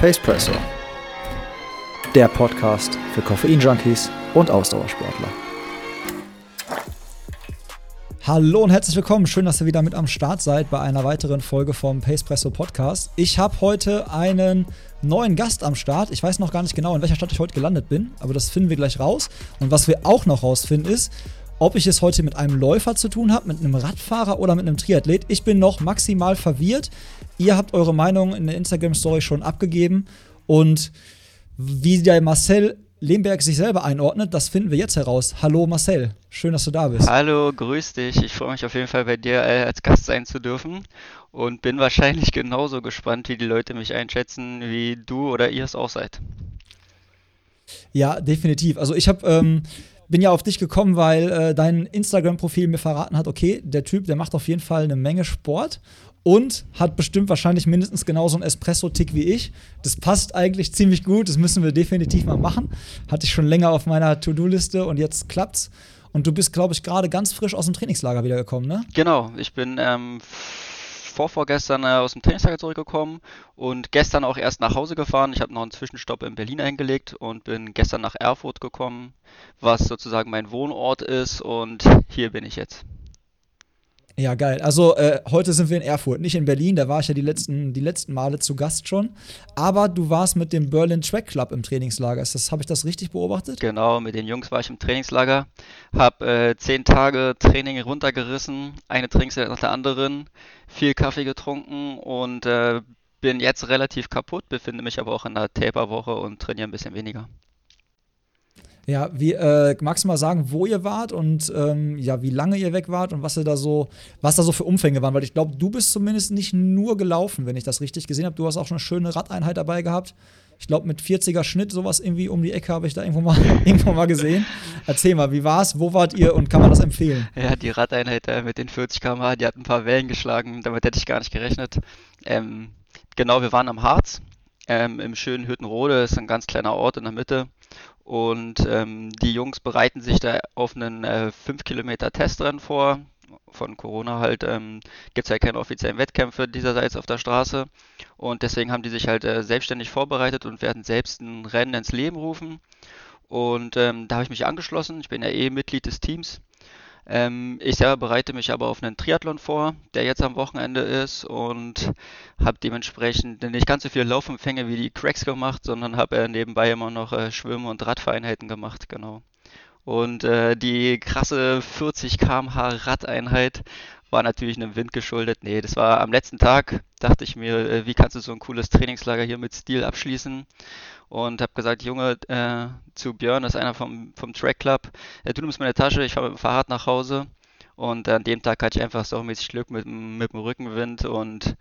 Pacepresso. Der Podcast für Koffein-Junkies und Ausdauersportler. Hallo und herzlich willkommen. Schön, dass ihr wieder mit am Start seid bei einer weiteren Folge vom Pacepresso Podcast. Ich habe heute einen neuen Gast am Start. Ich weiß noch gar nicht genau, in welcher Stadt ich heute gelandet bin, aber das finden wir gleich raus. Und was wir auch noch rausfinden ist, ob ich es heute mit einem Läufer zu tun habe, mit einem Radfahrer oder mit einem Triathlet. Ich bin noch maximal verwirrt. Ihr habt eure Meinung in der Instagram-Story schon abgegeben. Und wie der Marcel Lemberg sich selber einordnet, das finden wir jetzt heraus. Hallo Marcel, schön, dass du da bist. Hallo, grüß dich. Ich freue mich auf jeden Fall bei dir äh, als Gast sein zu dürfen und bin wahrscheinlich genauso gespannt, wie die Leute mich einschätzen, wie du oder ihr es auch seid. Ja, definitiv. Also ich habe ähm, bin ja auf dich gekommen, weil äh, dein Instagram-Profil mir verraten hat, okay, der Typ, der macht auf jeden Fall eine Menge Sport und hat bestimmt wahrscheinlich mindestens genauso einen Espresso-Tick wie ich. Das passt eigentlich ziemlich gut, das müssen wir definitiv mal machen. Hatte ich schon länger auf meiner To-Do-Liste und jetzt klappt's. Und du bist, glaube ich, gerade ganz frisch aus dem Trainingslager wiedergekommen, ne? Genau, ich bin ähm, vorvorgestern äh, aus dem Trainingslager zurückgekommen und gestern auch erst nach Hause gefahren. Ich habe noch einen Zwischenstopp in Berlin eingelegt und bin gestern nach Erfurt gekommen, was sozusagen mein Wohnort ist und hier bin ich jetzt. Ja, geil. Also äh, heute sind wir in Erfurt, nicht in Berlin. Da war ich ja die letzten, die letzten Male zu Gast schon. Aber du warst mit dem Berlin Track Club im Trainingslager. Habe ich das richtig beobachtet? Genau, mit den Jungs war ich im Trainingslager. Habe äh, zehn Tage Training runtergerissen, eine Trainingszeit nach der anderen, viel Kaffee getrunken und äh, bin jetzt relativ kaputt, befinde mich aber auch in der Taper-Woche und trainiere ein bisschen weniger. Ja, wie, äh, magst du mal sagen, wo ihr wart und ähm, ja, wie lange ihr weg wart und was da so, was da so für Umfänge waren? Weil ich glaube, du bist zumindest nicht nur gelaufen, wenn ich das richtig gesehen habe. Du hast auch schon eine schöne Radeinheit dabei gehabt. Ich glaube, mit 40er Schnitt, sowas irgendwie um die Ecke habe ich da irgendwo mal, irgendwo mal gesehen. Erzähl mal, wie war's? Wo wart ihr und kann man das empfehlen? Ja, die Radeinheit äh, mit den 40 km/h, die hat ein paar Wellen geschlagen. Damit hätte ich gar nicht gerechnet. Ähm, genau, wir waren am Harz, ähm, im schönen Hüttenrode. Das ist ein ganz kleiner Ort in der Mitte. Und ähm, die Jungs bereiten sich da auf einen äh, 5 Kilometer Testrennen vor. Von Corona halt ähm, gibt es ja keine offiziellen Wettkämpfe dieserseits auf der Straße. Und deswegen haben die sich halt äh, selbstständig vorbereitet und werden selbst ein Rennen ins Leben rufen. Und ähm, da habe ich mich angeschlossen. Ich bin ja eh Mitglied des Teams. Ähm, ich selber bereite mich aber auf einen Triathlon vor, der jetzt am Wochenende ist und habe dementsprechend nicht ganz so viele Laufumfänge wie die Cracks gemacht, sondern habe äh, nebenbei immer noch äh, Schwimm- und Radvereinheiten gemacht, genau. Und äh, die krasse 40 km/h Radeinheit war natürlich einem Wind geschuldet. Nee, das war am letzten Tag, dachte ich mir, äh, wie kannst du so ein cooles Trainingslager hier mit Stil abschließen? und habe gesagt, Junge, äh, zu Björn, das ist einer vom, vom Track Club, äh, du nimmst meine Tasche, ich fahre mit dem Fahrrad nach Hause. Und an dem Tag hatte ich einfach so mäßig Glück mit, mit dem Rückenwind und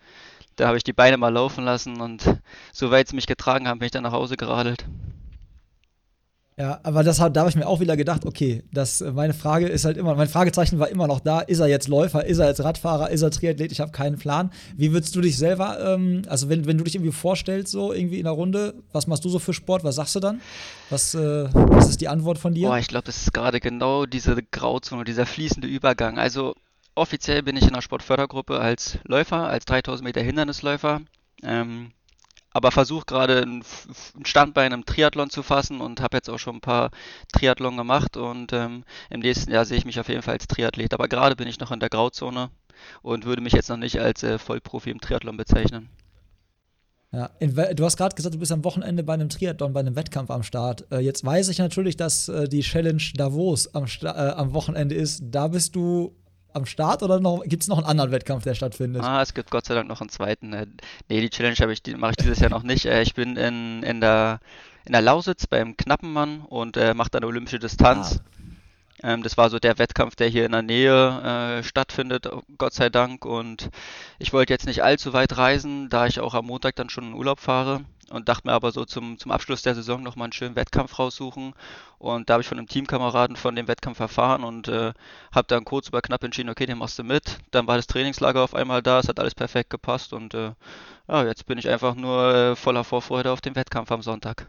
da habe ich die Beine mal laufen lassen und soweit sie mich getragen haben, bin ich dann nach Hause geradelt. Ja, aber das hat, da habe ich mir auch wieder gedacht, okay, das, meine Frage ist halt immer, mein Fragezeichen war immer noch da, ist er jetzt Läufer, ist er jetzt Radfahrer, ist er Triathlet, ich habe keinen Plan. Wie würdest du dich selber, ähm, also wenn, wenn du dich irgendwie vorstellst, so irgendwie in der Runde, was machst du so für Sport, was sagst du dann? Was, äh, was ist die Antwort von dir? Boah, ich glaube, das ist gerade genau diese Grauzone, dieser fließende Übergang. Also offiziell bin ich in der Sportfördergruppe als Läufer, als 3000 Meter Hindernisläufer. Ähm, aber versuche gerade ein Standbein im Triathlon zu fassen und habe jetzt auch schon ein paar Triathlon gemacht und ähm, im nächsten Jahr sehe ich mich auf jeden Fall als Triathlet. Aber gerade bin ich noch in der Grauzone und würde mich jetzt noch nicht als äh, Vollprofi im Triathlon bezeichnen. Ja, du hast gerade gesagt, du bist am Wochenende bei einem Triathlon, bei einem Wettkampf am Start. Äh, jetzt weiß ich natürlich, dass äh, die Challenge Davos am, äh, am Wochenende ist. Da bist du am Start oder gibt es noch einen anderen Wettkampf, der stattfindet? Ah, es gibt Gott sei Dank noch einen zweiten. Äh, nee, die Challenge ich, die mache ich dieses Jahr noch nicht. Äh, ich bin in, in, der, in der Lausitz beim Knappenmann und äh, mache dann olympische Distanz. Ah. Ähm, das war so der Wettkampf, der hier in der Nähe äh, stattfindet, Gott sei Dank. Und ich wollte jetzt nicht allzu weit reisen, da ich auch am Montag dann schon in Urlaub fahre und dachte mir aber so zum, zum Abschluss der Saison nochmal einen schönen Wettkampf raussuchen. Und da habe ich von einem Teamkameraden von dem Wettkampf erfahren und äh, habe dann kurz über knapp entschieden, okay, den machst du mit. Dann war das Trainingslager auf einmal da, es hat alles perfekt gepasst und äh, ja, jetzt bin ich einfach nur äh, voller Vorfreude auf den Wettkampf am Sonntag.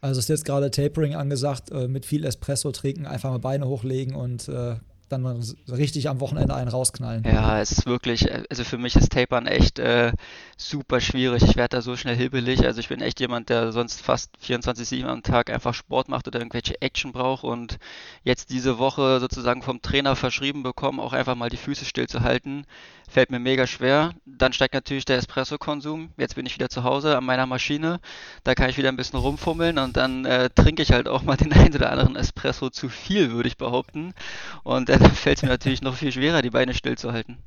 Also ist jetzt gerade Tapering angesagt, äh, mit viel Espresso trinken, einfach mal Beine hochlegen und äh, dann richtig am Wochenende einen rausknallen. Ja, es ist wirklich, also für mich ist Tapern echt äh, super schwierig. Ich werde da so schnell hibbelig. Also ich bin echt jemand, der sonst fast 24-7 am Tag einfach Sport macht oder irgendwelche Action braucht und jetzt diese Woche sozusagen vom Trainer verschrieben bekommen, auch einfach mal die Füße stillzuhalten, fällt mir mega schwer. Dann steigt natürlich der Espresso-Konsum. Jetzt bin ich wieder zu Hause an meiner Maschine. Da kann ich wieder ein bisschen rumfummeln und dann äh, trinke ich halt auch mal den einen oder anderen Espresso zu viel, würde ich behaupten. Und dann fällt es mir natürlich noch viel schwerer, die Beine stillzuhalten.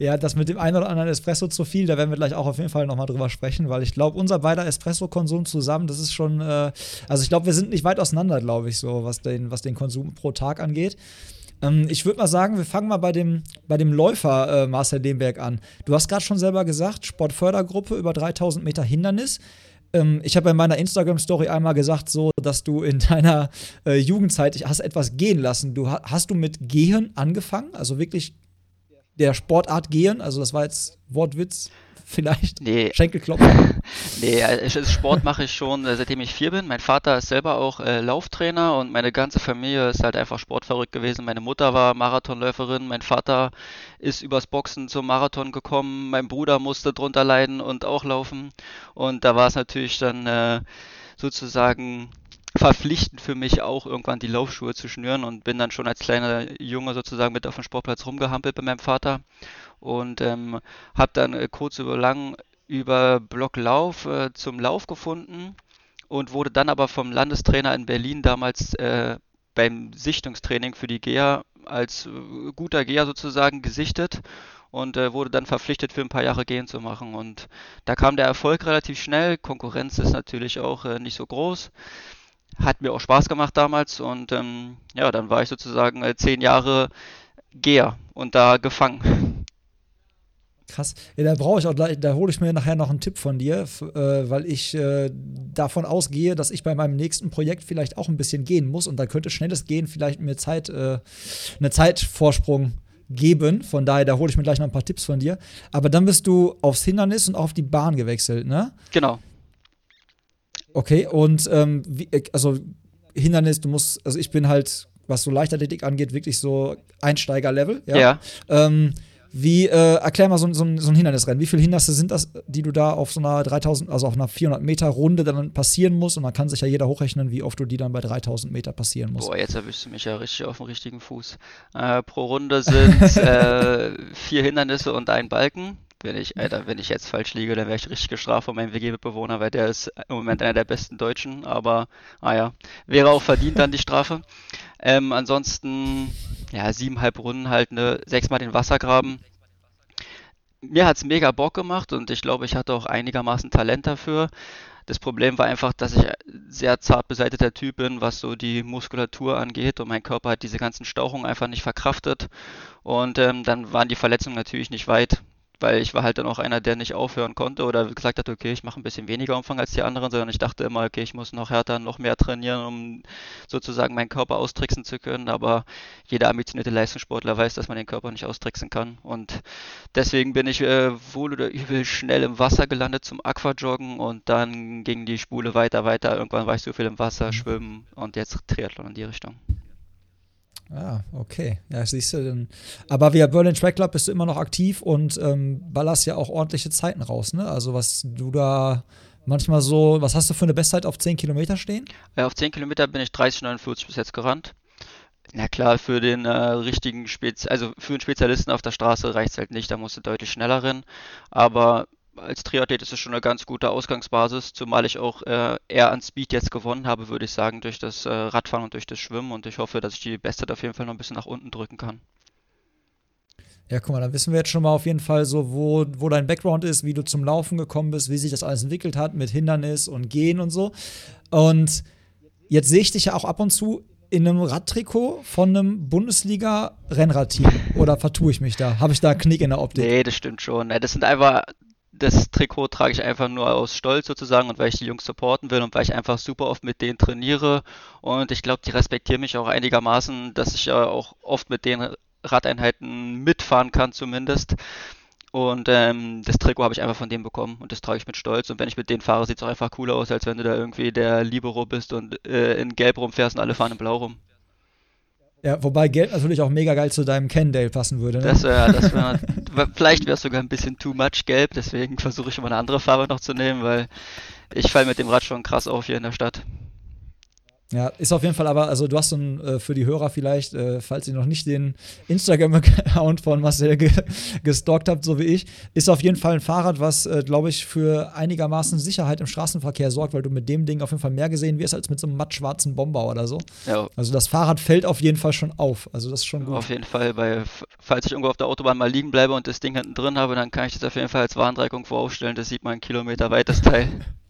Ja, das mit dem einen oder anderen Espresso zu viel, da werden wir gleich auch auf jeden Fall nochmal drüber sprechen, weil ich glaube, unser beider Espresso-Konsum zusammen, das ist schon, äh, also ich glaube, wir sind nicht weit auseinander, glaube ich, so, was den, was den Konsum pro Tag angeht. Ähm, ich würde mal sagen, wir fangen mal bei dem, bei dem Läufer äh, Marcel Demberg an. Du hast gerade schon selber gesagt, Sportfördergruppe über 3000 Meter Hindernis. Ähm, ich habe in meiner Instagram-Story einmal gesagt, so, dass du in deiner äh, Jugendzeit hast etwas gehen lassen. Du hast du mit Gehen angefangen, also wirklich der Sportart Gehen. Also das war jetzt Wortwitz vielleicht? Nee. Schenkelklopfen? nee, Sport mache ich schon, äh, seitdem ich vier bin. Mein Vater ist selber auch äh, Lauftrainer und meine ganze Familie ist halt einfach sportverrückt gewesen. Meine Mutter war Marathonläuferin, mein Vater ist übers Boxen zum Marathon gekommen, mein Bruder musste drunter leiden und auch laufen. Und da war es natürlich dann äh, sozusagen verpflichtend für mich auch irgendwann die Laufschuhe zu schnüren und bin dann schon als kleiner Junge sozusagen mit auf dem Sportplatz rumgehampelt bei meinem Vater und ähm, habe dann äh, kurz über lang über Blocklauf äh, zum Lauf gefunden und wurde dann aber vom Landestrainer in Berlin damals äh, beim Sichtungstraining für die GEA als äh, guter GEA sozusagen gesichtet und äh, wurde dann verpflichtet für ein paar Jahre gehen zu machen und da kam der Erfolg relativ schnell. Konkurrenz ist natürlich auch äh, nicht so groß. Hat mir auch Spaß gemacht damals und ähm, ja, dann war ich sozusagen zehn Jahre Geher und da gefangen. Krass. Ja, da brauche ich auch gleich, da hole ich mir nachher noch einen Tipp von dir, äh, weil ich äh, davon ausgehe, dass ich bei meinem nächsten Projekt vielleicht auch ein bisschen gehen muss und da könnte schnelles Gehen vielleicht mir Zeit, äh, eine Zeitvorsprung geben. Von daher, da hole ich mir gleich noch ein paar Tipps von dir. Aber dann bist du aufs Hindernis und auf die Bahn gewechselt, ne? Genau. Okay, und ähm, wie, äh, also Hindernis, du musst, also ich bin halt, was so Leichtathletik angeht, wirklich so Einsteiger-Level. Ja. ja. Ähm, wie, äh, erklär mal so, so, so, ein Hindernisrennen. Wie viele Hindernisse sind das, die du da auf so einer 3000, also auf einer 400 Meter Runde dann passieren musst? Und dann kann sich ja jeder hochrechnen, wie oft du die dann bei 3000 Meter passieren musst. Boah, jetzt erwischst du mich ja richtig auf dem richtigen Fuß. Äh, pro Runde sind äh, vier Hindernisse und ein Balken. Wenn ich, Alter, wenn ich jetzt falsch liege, dann wäre ich richtig gestraft von meinem WG-Mitbewohner, weil der ist im Moment einer der besten Deutschen. Aber, ah ja, wäre auch verdient dann die Strafe. Ähm, ansonsten, ja, siebeneinhalb Runden halt, ne, sechsmal den Wassergraben. Mir hat es mega Bock gemacht und ich glaube, ich hatte auch einigermaßen Talent dafür. Das Problem war einfach, dass ich sehr zart beseiteter Typ bin, was so die Muskulatur angeht und mein Körper hat diese ganzen Stauchungen einfach nicht verkraftet. Und ähm, dann waren die Verletzungen natürlich nicht weit weil ich war halt dann auch einer, der nicht aufhören konnte oder gesagt hat, okay, ich mache ein bisschen weniger Umfang als die anderen, sondern ich dachte immer, okay, ich muss noch härter, noch mehr trainieren, um sozusagen meinen Körper austricksen zu können. Aber jeder ambitionierte Leistungssportler weiß, dass man den Körper nicht austricksen kann. Und deswegen bin ich äh, wohl oder übel schnell im Wasser gelandet zum Aquajoggen und dann ging die Spule weiter, weiter. Irgendwann war ich so viel im Wasser, mhm. Schwimmen und jetzt Triathlon in die Richtung. Ah, okay. Ja, siehst du. Denn, aber via Berlin Track Club bist du immer noch aktiv und ähm, ballerst ja auch ordentliche Zeiten raus, ne? Also was du da manchmal so, was hast du für eine Bestzeit auf 10 Kilometer stehen? Ja, auf 10 Kilometer bin ich 30,49 bis jetzt gerannt. Na klar, für den äh, richtigen Spez also für einen Spezialisten auf der Straße reicht es halt nicht, da musst du deutlich schneller rennen. Aber als Triathlet ist es schon eine ganz gute Ausgangsbasis, zumal ich auch äh, eher an Speed jetzt gewonnen habe, würde ich sagen, durch das äh, Radfahren und durch das Schwimmen und ich hoffe, dass ich die Bestzeit auf jeden Fall noch ein bisschen nach unten drücken kann. Ja, guck mal, dann wissen wir jetzt schon mal auf jeden Fall so, wo, wo dein Background ist, wie du zum Laufen gekommen bist, wie sich das alles entwickelt hat mit Hindernis und Gehen und so. Und jetzt sehe ich dich ja auch ab und zu in einem Radtrikot von einem Bundesliga-Rennradteam. Oder vertue ich mich da? Habe ich da einen Knick in der Optik? Nee, das stimmt schon. Das sind einfach das Trikot trage ich einfach nur aus Stolz sozusagen und weil ich die Jungs supporten will und weil ich einfach super oft mit denen trainiere. Und ich glaube, die respektieren mich auch einigermaßen, dass ich ja auch oft mit den Radeinheiten mitfahren kann zumindest. Und ähm, das Trikot habe ich einfach von denen bekommen und das trage ich mit Stolz. Und wenn ich mit denen fahre, sieht es auch einfach cooler aus, als wenn du da irgendwie der Libero bist und äh, in Gelb rumfährst und alle fahren in Blau rum. Ja, wobei Gelb natürlich auch mega geil zu deinem Cannondale passen würde. Ne? Das wäre, das wär, vielleicht wäre es sogar ein bisschen too much gelb, deswegen versuche ich immer eine andere Farbe noch zu nehmen, weil ich falle mit dem Rad schon krass auf hier in der Stadt. Ja, ist auf jeden Fall aber, also du hast so ein, äh, für die Hörer vielleicht, äh, falls ihr noch nicht den Instagram-Account von Marcel ge gestalkt habt, so wie ich, ist auf jeden Fall ein Fahrrad, was, äh, glaube ich, für einigermaßen Sicherheit im Straßenverkehr sorgt, weil du mit dem Ding auf jeden Fall mehr gesehen wirst als mit so einem mattschwarzen Bomber oder so. Ja. Also das Fahrrad fällt auf jeden Fall schon auf. Also das ist schon gut. Auf jeden Fall, weil falls ich irgendwo auf der Autobahn mal liegen bleibe und das Ding hinten drin habe, dann kann ich das auf jeden Fall als Warndreieckung voraufstellen. Das sieht man einen Kilometer weit, das Teil.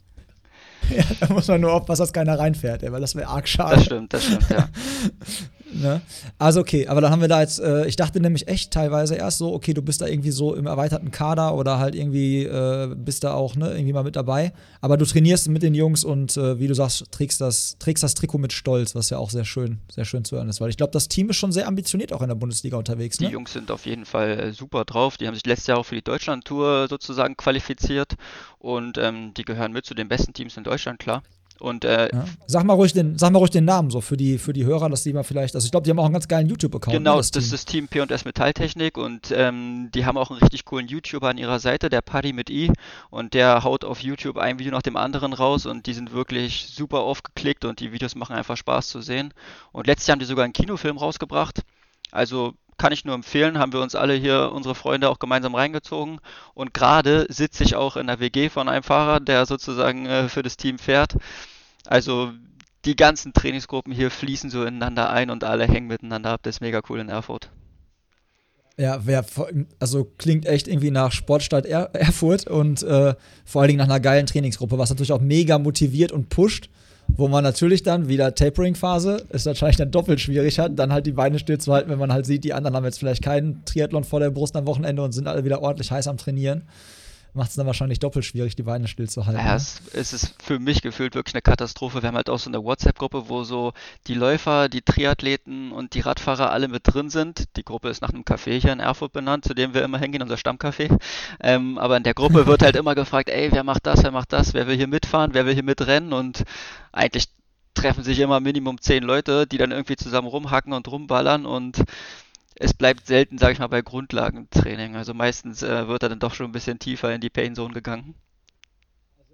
ja, da muss man nur aufpassen, dass keiner reinfährt, ey, weil das wäre arg schade. Das stimmt, das stimmt, ja. Ne? Also okay, aber dann haben wir da jetzt, äh, ich dachte nämlich echt teilweise erst so, okay, du bist da irgendwie so im erweiterten Kader oder halt irgendwie äh, bist da auch ne, irgendwie mal mit dabei. Aber du trainierst mit den Jungs und äh, wie du sagst, trägst das, trägst das Trikot mit Stolz, was ja auch sehr schön, sehr schön zu hören ist. Weil ich glaube, das Team ist schon sehr ambitioniert auch in der Bundesliga unterwegs. Ne? Die Jungs sind auf jeden Fall äh, super drauf. Die haben sich letztes Jahr auch für die Deutschland-Tour sozusagen qualifiziert und ähm, die gehören mit zu den besten Teams in Deutschland, klar. Und, äh, ja. sag, mal ruhig den, sag mal ruhig den Namen so für die, für die Hörer, dass die mal vielleicht, also ich glaube, die haben auch einen ganz geilen YouTube-Account. Genau, ne, das, das ist das Team P&S Metalltechnik und ähm, die haben auch einen richtig coolen YouTuber an ihrer Seite, der Paddy mit I und der haut auf YouTube ein Video nach dem anderen raus und die sind wirklich super aufgeklickt und die Videos machen einfach Spaß zu sehen. Und letztes Jahr haben die sogar einen Kinofilm rausgebracht. Also kann ich nur empfehlen, haben wir uns alle hier, unsere Freunde auch gemeinsam reingezogen. Und gerade sitze ich auch in der WG von einem Fahrer, der sozusagen äh, für das Team fährt. Also die ganzen Trainingsgruppen hier fließen so ineinander ein und alle hängen miteinander ab. Das ist mega cool in Erfurt. Ja, wer, also klingt echt irgendwie nach Sportstadt er Erfurt und äh, vor allen Dingen nach einer geilen Trainingsgruppe, was natürlich auch mega motiviert und pusht wo man natürlich dann wieder Tapering-Phase, ist wahrscheinlich dann doppelt schwierig hat, dann halt die Beine stillzuhalten, wenn man halt sieht, die anderen haben jetzt vielleicht keinen Triathlon vor der Brust am Wochenende und sind alle wieder ordentlich heiß am Trainieren macht es dann wahrscheinlich doppelt schwierig, die Beine stillzuhalten. Ja, ne? es, es ist für mich gefühlt wirklich eine Katastrophe. Wir haben halt auch so eine WhatsApp-Gruppe, wo so die Läufer, die Triathleten und die Radfahrer alle mit drin sind. Die Gruppe ist nach einem Café hier in Erfurt benannt, zu dem wir immer hingehen, unser Stammcafé. Ähm, aber in der Gruppe wird halt immer gefragt, ey, wer macht das, wer macht das, wer will hier mitfahren, wer will hier mitrennen und eigentlich treffen sich immer Minimum zehn Leute, die dann irgendwie zusammen rumhacken und rumballern und es bleibt selten, sage ich mal, bei Grundlagentraining. Also meistens äh, wird er dann doch schon ein bisschen tiefer in die Pain Zone gegangen.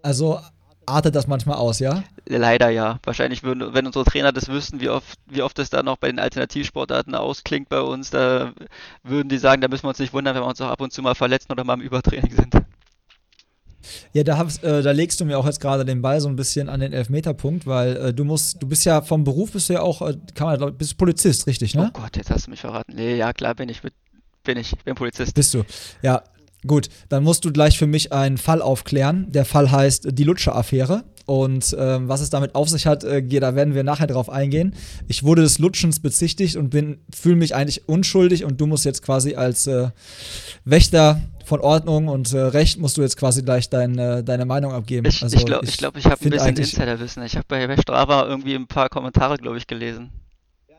Also artet das manchmal aus, ja? Leider ja. Wahrscheinlich würden, wenn unsere Trainer das wüssten, wie oft, wie oft das dann auch bei den Alternativsportarten ausklingt bei uns, da würden die sagen, da müssen wir uns nicht wundern, wenn wir uns auch ab und zu mal verletzen oder mal im Übertraining sind. Ja, da, hab, äh, da legst du mir auch jetzt gerade den Ball so ein bisschen an den Elfmeterpunkt, weil äh, du musst, du bist ja vom Beruf bist du ja auch, äh, kann man, glaub, bist Polizist, richtig, ne? Oh Gott, jetzt hast du mich verraten. Nee, ja klar bin ich, bin ich, bin Polizist. Bist du? Ja, gut. Dann musst du gleich für mich einen Fall aufklären. Der Fall heißt die Lutscher-Affäre. Und ähm, was es damit auf sich hat, äh, da werden wir nachher drauf eingehen. Ich wurde des Lutschens bezichtigt und bin, fühle mich eigentlich unschuldig und du musst jetzt quasi als äh, Wächter von Ordnung und äh, Recht musst du jetzt quasi gleich dein, äh, deine Meinung abgeben. Ich glaube, also, ich, glaub, ich, glaub, ich habe ein bisschen Insiderwissen. Ich habe bei, bei Strava irgendwie ein paar Kommentare, glaube ich, gelesen.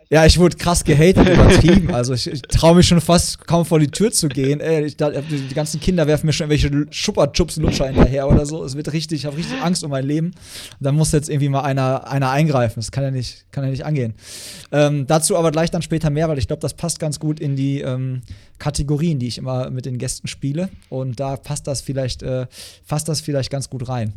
Ja, ich wurde krass gehatet, übertrieben. Also ich, ich traue mich schon fast kaum vor die Tür zu gehen. Ey, ich, da, die ganzen Kinder werfen mir schon irgendwelche Schupperchups Lutscher hinterher oder so. Es wird richtig, ich habe richtig Angst um mein Leben. Da muss jetzt irgendwie mal einer, einer eingreifen. Das kann ja nicht, kann ja nicht angehen. Ähm, dazu aber gleich dann später mehr, weil ich glaube, das passt ganz gut in die ähm, Kategorien, die ich immer mit den Gästen spiele. Und da passt das vielleicht, äh, passt das vielleicht ganz gut rein.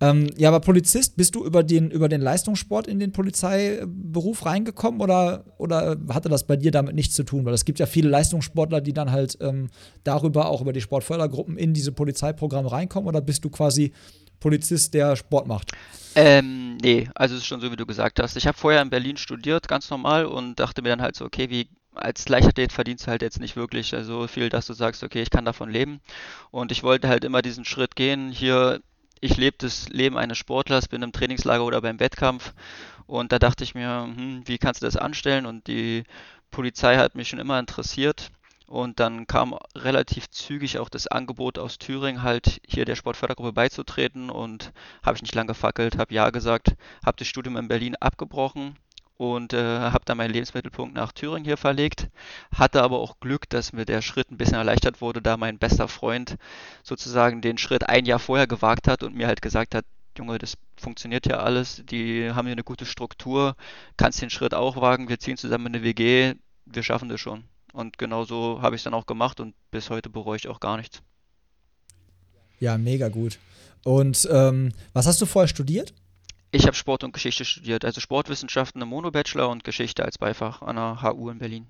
Ähm, ja, aber Polizist, bist du über den, über den Leistungssport in den Polizeiberuf reingekommen oder, oder hatte das bei dir damit nichts zu tun? Weil es gibt ja viele Leistungssportler, die dann halt ähm, darüber, auch über die Sportfördergruppen, in diese Polizeiprogramme reinkommen oder bist du quasi Polizist, der Sport macht? Ähm, nee, also es ist schon so, wie du gesagt hast. Ich habe vorher in Berlin studiert, ganz normal, und dachte mir dann halt so, okay, wie als Leichtathlet verdienst du halt jetzt nicht wirklich so viel, dass du sagst, okay, ich kann davon leben. Und ich wollte halt immer diesen Schritt gehen, hier ich lebe das Leben eines Sportlers, bin im Trainingslager oder beim Wettkampf und da dachte ich mir, hm, wie kannst du das anstellen? Und die Polizei hat mich schon immer interessiert. Und dann kam relativ zügig auch das Angebot aus Thüringen, halt hier der Sportfördergruppe beizutreten. Und habe ich nicht lange gefackelt, habe Ja gesagt, habe das Studium in Berlin abgebrochen und äh, habe dann meinen Lebensmittelpunkt nach Thüringen hier verlegt. Hatte aber auch Glück, dass mir der Schritt ein bisschen erleichtert wurde, da mein bester Freund sozusagen den Schritt ein Jahr vorher gewagt hat und mir halt gesagt hat, Junge, das funktioniert ja alles, die haben hier eine gute Struktur, kannst den Schritt auch wagen, wir ziehen zusammen in eine WG, wir schaffen das schon. Und genau so habe ich es dann auch gemacht und bis heute bereue ich auch gar nichts. Ja, mega gut. Und ähm, was hast du vorher studiert? Ich habe Sport und Geschichte studiert, also Sportwissenschaften im Mono-Bachelor und Geschichte als Beifach an der HU in Berlin.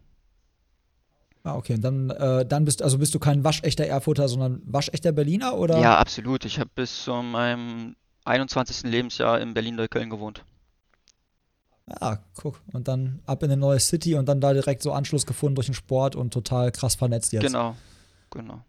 Ah, okay. Und dann, äh, dann bist also bist du kein waschechter Erfurter, sondern waschechter Berliner, oder? Ja, absolut. Ich habe bis zu meinem 21. Lebensjahr in Berlin-Neukölln gewohnt. Ja, guck. Und dann ab in eine neue City und dann da direkt so Anschluss gefunden durch den Sport und total krass vernetzt jetzt. Genau, genau.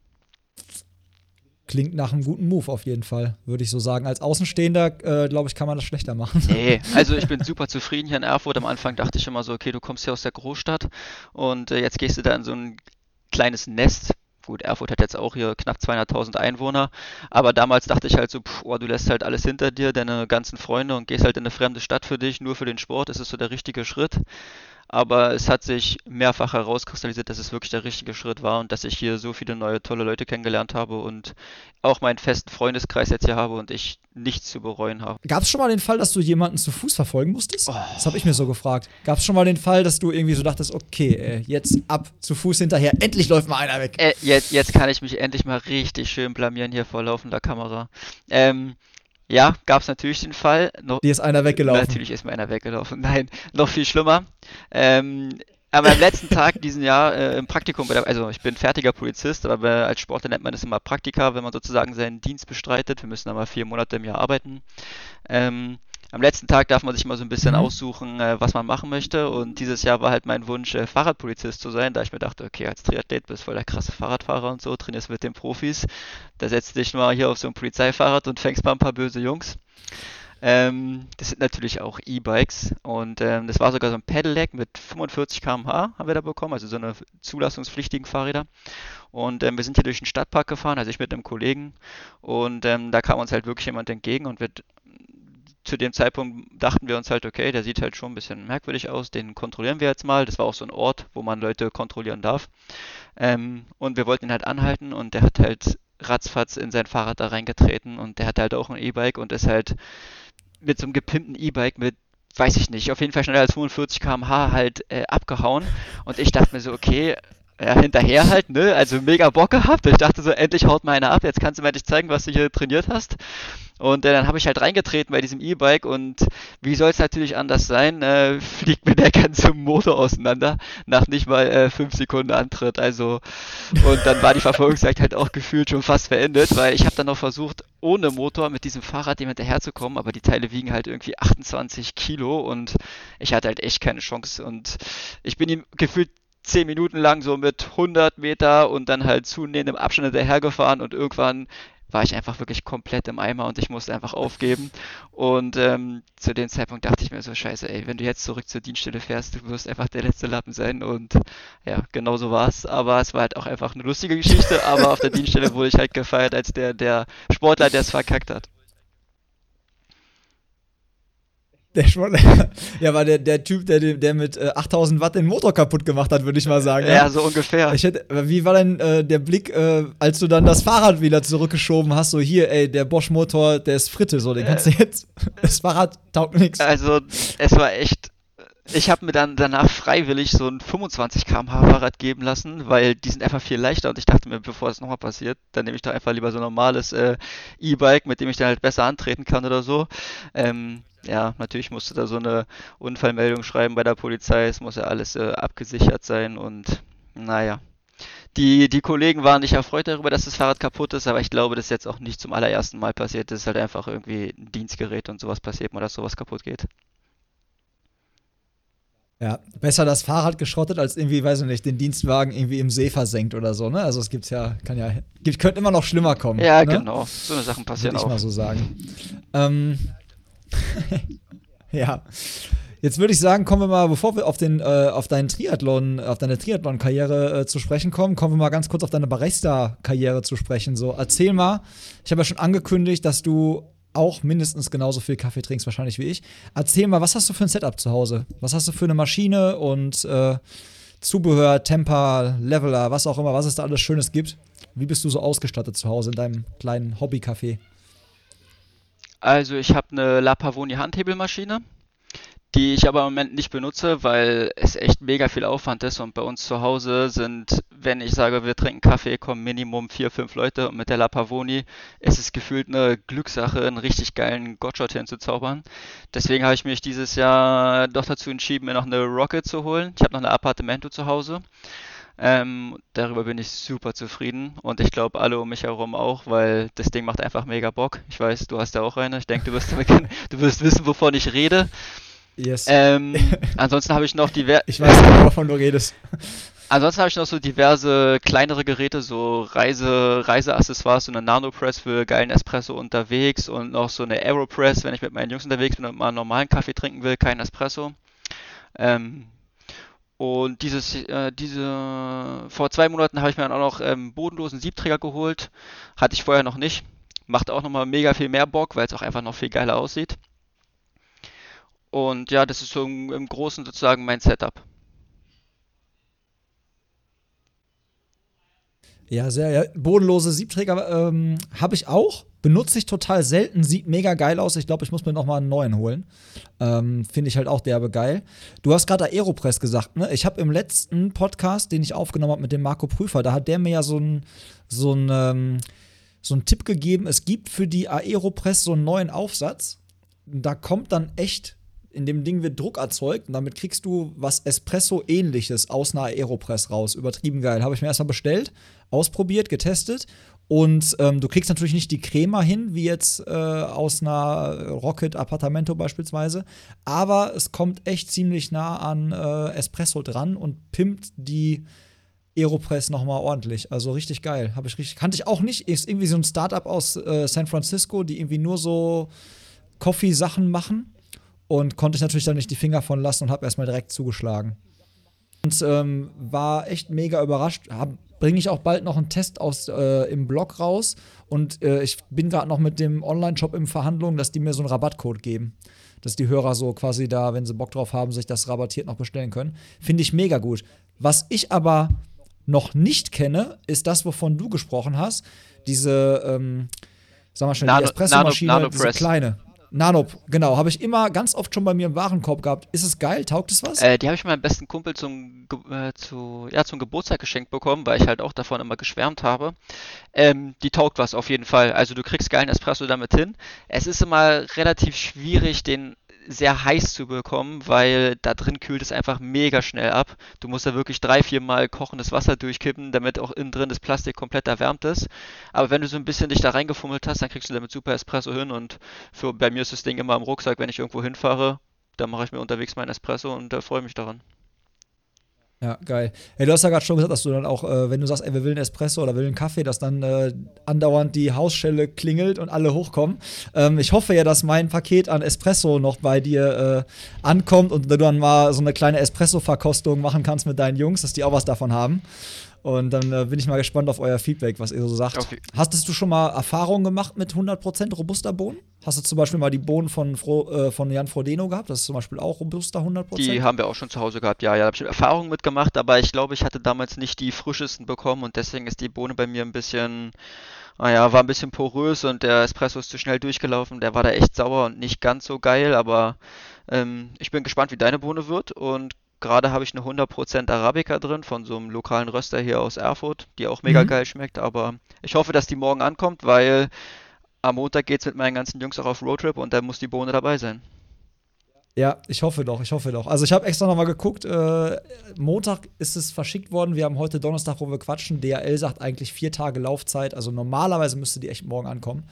Klingt nach einem guten Move auf jeden Fall, würde ich so sagen. Als Außenstehender, äh, glaube ich, kann man das schlechter machen. Nee, also ich bin super zufrieden hier in Erfurt. Am Anfang dachte ich immer so, okay, du kommst hier aus der Großstadt und äh, jetzt gehst du da in so ein kleines Nest. Gut, Erfurt hat jetzt auch hier knapp 200.000 Einwohner, aber damals dachte ich halt so, pff, oh, du lässt halt alles hinter dir, deine ganzen Freunde und gehst halt in eine fremde Stadt für dich, nur für den Sport. Das ist so der richtige Schritt aber es hat sich mehrfach herauskristallisiert, dass es wirklich der richtige Schritt war und dass ich hier so viele neue tolle Leute kennengelernt habe und auch meinen festen Freundeskreis jetzt hier habe und ich nichts zu bereuen habe. Gab es schon mal den Fall, dass du jemanden zu Fuß verfolgen musstest? Oh. Das habe ich mir so gefragt. Gab es schon mal den Fall, dass du irgendwie so dachtest, okay, äh, jetzt ab zu Fuß hinterher, endlich läuft mal einer weg? Äh, jetzt, jetzt kann ich mich endlich mal richtig schön blamieren hier vor laufender Kamera. Ähm, ja, gab es natürlich den Fall. No Dir ist einer weggelaufen. Natürlich ist mir einer weggelaufen. Nein, noch viel schlimmer. Ähm, aber am letzten Tag diesen Jahr äh, im Praktikum, also ich bin fertiger Polizist, aber als Sportler nennt man das immer Praktika, wenn man sozusagen seinen Dienst bestreitet. Wir müssen aber vier Monate im Jahr arbeiten. Ähm, am letzten Tag darf man sich mal so ein bisschen mhm. aussuchen, äh, was man machen möchte. Und dieses Jahr war halt mein Wunsch, äh, Fahrradpolizist zu sein, da ich mir dachte, okay, als Triathlet bist du voll der krasse Fahrradfahrer und so, trainierst mit den Profis. Da setzt du dich mal hier auf so ein Polizeifahrrad und fängst mal ein paar böse Jungs. Ähm, das sind natürlich auch E-Bikes und ähm, das war sogar so ein Pedelec mit 45 km/h haben wir da bekommen, also so eine zulassungspflichtigen Fahrräder. Und ähm, wir sind hier durch den Stadtpark gefahren, also ich mit einem Kollegen und ähm, da kam uns halt wirklich jemand entgegen und wird zu dem Zeitpunkt dachten wir uns halt, okay, der sieht halt schon ein bisschen merkwürdig aus, den kontrollieren wir jetzt mal. Das war auch so ein Ort, wo man Leute kontrollieren darf. Ähm, und wir wollten ihn halt anhalten und der hat halt ratzfatz in sein Fahrrad da reingetreten und der hat halt auch ein E-Bike und ist halt mit so einem gepimpten E-Bike mit weiß ich nicht, auf jeden Fall schneller als 45 km/h halt äh, abgehauen. Und ich dachte mir so, okay, ja, hinterher halt, ne? Also mega Bock gehabt. Ich dachte so, endlich haut mal einer ab, jetzt kannst du mir endlich zeigen, was du hier trainiert hast. Und äh, dann habe ich halt reingetreten bei diesem E-Bike und wie soll es natürlich anders sein, äh, fliegt mir der ganze Motor auseinander nach nicht mal äh, fünf Sekunden Antritt. Also und dann war die Verfolgungsjagd halt auch gefühlt schon fast beendet, weil ich habe dann noch versucht, ohne Motor mit diesem Fahrrad dem hinterherzukommen, aber die Teile wiegen halt irgendwie 28 Kilo und ich hatte halt echt keine Chance und ich bin ihm gefühlt zehn Minuten lang so mit 100 Meter und dann halt zunehmendem Abstand hinterhergefahren und irgendwann war ich einfach wirklich komplett im Eimer und ich musste einfach aufgeben. Und ähm, zu dem Zeitpunkt dachte ich mir so, scheiße, ey, wenn du jetzt zurück zur Dienststelle fährst, du wirst einfach der letzte Lappen sein. Und ja, genau so war es. Aber es war halt auch einfach eine lustige Geschichte. Aber auf der Dienststelle wurde ich halt gefeiert als der, der Sportler, der es verkackt hat. Der schon, ja, war der, der Typ, der, der mit äh, 8000 Watt den Motor kaputt gemacht hat, würde ich mal sagen. Ja, ja, so ungefähr. Ich hätte, wie war denn äh, der Blick, äh, als du dann das Fahrrad wieder zurückgeschoben hast? So, hier, ey, der Bosch-Motor, der ist Fritte, so, den kannst du jetzt. Das Fahrrad taugt nichts. Also, es war echt. Ich habe mir dann danach freiwillig so ein 25 km/h Fahrrad geben lassen, weil die sind einfach viel leichter und ich dachte mir, bevor es nochmal passiert, dann nehme ich doch einfach lieber so ein normales äh, E-Bike, mit dem ich dann halt besser antreten kann oder so. Ähm, ja, natürlich musste da so eine Unfallmeldung schreiben bei der Polizei. Es muss ja alles äh, abgesichert sein und naja. Die, die Kollegen waren nicht erfreut darüber, dass das Fahrrad kaputt ist, aber ich glaube, das ist jetzt auch nicht zum allerersten Mal passiert. Das ist halt einfach irgendwie ein Dienstgerät und sowas passiert mal, dass sowas kaputt geht. Ja, besser das Fahrrad geschrottet, als irgendwie, weiß ich nicht, den Dienstwagen irgendwie im See versenkt oder so, ne? Also es gibt's ja, kann ja, gibt, könnte immer noch schlimmer kommen. Ja, ne? genau. So eine Sachen passieren Würde ich auch. mal so sagen. Ähm, ja. Jetzt würde ich sagen, kommen wir mal, bevor wir auf, den, äh, auf deinen Triathlon, auf deine Triathlon-Karriere äh, zu sprechen kommen, kommen wir mal ganz kurz auf deine Barista-Karriere zu sprechen. So, erzähl mal, ich habe ja schon angekündigt, dass du auch mindestens genauso viel Kaffee trinkst, wahrscheinlich wie ich. Erzähl mal, was hast du für ein Setup zu Hause? Was hast du für eine Maschine und äh, Zubehör, Temper, Leveler, was auch immer, was es da alles Schönes gibt? Wie bist du so ausgestattet zu Hause in deinem kleinen Hobby-Café? Also ich habe eine La Pavoni Handhebelmaschine, die ich aber im Moment nicht benutze, weil es echt mega viel Aufwand ist und bei uns zu Hause sind, wenn ich sage, wir trinken Kaffee, kommen Minimum vier, fünf Leute und mit der La Pavoni ist es gefühlt eine Glückssache, einen richtig geilen Gotshot hinzuzaubern. Deswegen habe ich mich dieses Jahr doch dazu entschieden, mir noch eine Rocket zu holen. Ich habe noch eine Appartamento zu Hause. Ähm, darüber bin ich super zufrieden und ich glaube alle um mich herum auch, weil das Ding macht einfach mega Bock. Ich weiß, du hast ja auch eine. Ich denke, du wirst, du wirst wissen, wovon ich rede. Yes. Ähm, ansonsten habe ich noch diverse. Ich weiß genau, wovon du redest. Ansonsten habe ich noch so diverse kleinere Geräte, so Reise, Reiseaccessoires, so eine Nanopress für geilen Espresso unterwegs und noch so eine Aeropress, wenn ich mit meinen Jungs unterwegs bin und mal einen normalen Kaffee trinken will, kein Espresso. Ähm, und dieses, äh, diese, vor zwei Monaten habe ich mir dann auch noch ähm, bodenlosen Siebträger geholt. Hatte ich vorher noch nicht. Macht auch nochmal mega viel mehr Bock, weil es auch einfach noch viel geiler aussieht. Und ja, das ist so im, im Großen sozusagen mein Setup. Ja, sehr. Ja. Bodenlose Siebträger ähm, habe ich auch. Benutze ich total selten. Sieht mega geil aus. Ich glaube, ich muss mir noch mal einen neuen holen. Ähm, Finde ich halt auch derbe geil. Du hast gerade Aeropress gesagt, ne? Ich habe im letzten Podcast, den ich aufgenommen habe mit dem Marco Prüfer, da hat der mir ja so einen so ähm, so einen Tipp gegeben. Es gibt für die Aeropress so einen neuen Aufsatz. Da kommt dann echt in dem Ding wird Druck erzeugt und damit kriegst du was Espresso-ähnliches aus einer Aeropress raus. Übertrieben geil. Habe ich mir erstmal bestellt, ausprobiert, getestet. Und ähm, du kriegst natürlich nicht die Crema hin, wie jetzt äh, aus einer Rocket Appartamento beispielsweise. Aber es kommt echt ziemlich nah an äh, Espresso dran und pimpt die Aeropress nochmal ordentlich. Also richtig geil. Habe ich richtig, kannte ich auch nicht. Ist irgendwie so ein Startup aus äh, San Francisco, die irgendwie nur so Coffee-Sachen machen und konnte ich natürlich dann nicht die Finger von lassen und habe erstmal direkt zugeschlagen. Und ähm, war echt mega überrascht. Bringe ich auch bald noch einen Test aus äh, im Blog raus. Und äh, ich bin gerade noch mit dem Online-Shop in Verhandlungen, dass die mir so einen Rabattcode geben. Dass die Hörer so quasi da, wenn sie Bock drauf haben, sich das rabattiert noch bestellen können. Finde ich mega gut. Was ich aber noch nicht kenne, ist das, wovon du gesprochen hast. Diese, ähm, sag mal schnell, Nano, die Espresso-Maschine, Nano, diese kleine. Nano, genau, habe ich immer ganz oft schon bei mir im Warenkorb gehabt. Ist es geil? Taugt es was? Äh, die habe ich meinem besten Kumpel zum, äh, zu, ja, zum Geburtstag geschenkt bekommen, weil ich halt auch davon immer geschwärmt habe. Ähm, die taugt was auf jeden Fall. Also du kriegst geilen Espresso damit hin. Es ist immer relativ schwierig, den sehr heiß zu bekommen, weil da drin kühlt es einfach mega schnell ab. Du musst da wirklich drei, vier Mal kochendes Wasser durchkippen, damit auch innen drin das Plastik komplett erwärmt ist. Aber wenn du so ein bisschen dich da reingefummelt hast, dann kriegst du damit super Espresso hin und für, bei mir ist das Ding immer im Rucksack, wenn ich irgendwo hinfahre, dann mache ich mir unterwegs meinen Espresso und äh, freue mich daran. Ja, geil. Hey, du hast ja gerade schon gesagt, dass du dann auch, äh, wenn du sagst, ey, wir will einen Espresso oder will einen Kaffee, dass dann äh, andauernd die Hausschelle klingelt und alle hochkommen. Ähm, ich hoffe ja, dass mein Paket an Espresso noch bei dir äh, ankommt und du dann mal so eine kleine Espresso-Verkostung machen kannst mit deinen Jungs, dass die auch was davon haben. Und dann äh, bin ich mal gespannt auf euer Feedback, was ihr so sagt. Okay. Hast du schon mal Erfahrungen gemacht mit 100% robuster Bohnen? Hast du zum Beispiel mal die Bohnen von, Fro äh, von Jan Frodeno gehabt? Das ist zum Beispiel auch robuster 100%? Die haben wir auch schon zu Hause gehabt, ja. Ja, da habe ich Erfahrungen mitgemacht, aber ich glaube, ich hatte damals nicht die frischesten bekommen und deswegen ist die Bohne bei mir ein bisschen, naja, war ein bisschen porös und der Espresso ist zu schnell durchgelaufen. Der war da echt sauer und nicht ganz so geil, aber ähm, ich bin gespannt, wie deine Bohne wird und Gerade habe ich eine 100% Arabica drin von so einem lokalen Röster hier aus Erfurt, die auch mega mhm. geil schmeckt. Aber ich hoffe, dass die morgen ankommt, weil am Montag geht es mit meinen ganzen Jungs auch auf Roadtrip und da muss die Bohne dabei sein. Ja, ich hoffe doch, ich hoffe doch. Also ich habe extra nochmal geguckt, äh, Montag ist es verschickt worden, wir haben heute Donnerstag, wo wir quatschen. DHL sagt eigentlich vier Tage Laufzeit, also normalerweise müsste die echt morgen ankommen.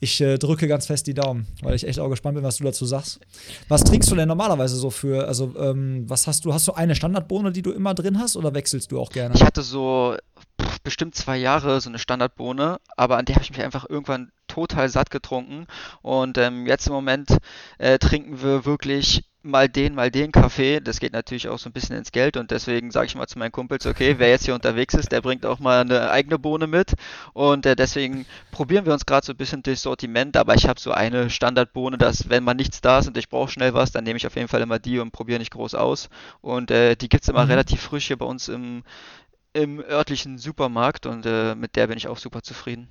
Ich äh, drücke ganz fest die Daumen, weil ich echt auch gespannt bin, was du dazu sagst. Was trinkst du denn normalerweise so für, also ähm, was hast du, hast du eine Standardbohne, die du immer drin hast oder wechselst du auch gerne? Ich hatte so pff, bestimmt zwei Jahre so eine Standardbohne, aber an der habe ich mich einfach irgendwann total satt getrunken und ähm, jetzt im Moment äh, trinken wir wirklich mal den, mal den Kaffee. Das geht natürlich auch so ein bisschen ins Geld und deswegen sage ich mal zu meinen Kumpels, okay, wer jetzt hier unterwegs ist, der bringt auch mal eine eigene Bohne mit und äh, deswegen probieren wir uns gerade so ein bisschen durchs Sortiment, aber ich habe so eine Standardbohne, dass wenn mal nichts da ist und ich brauche schnell was, dann nehme ich auf jeden Fall immer die und probiere nicht groß aus und äh, die gibt es immer mhm. relativ frisch hier bei uns im, im örtlichen Supermarkt und äh, mit der bin ich auch super zufrieden.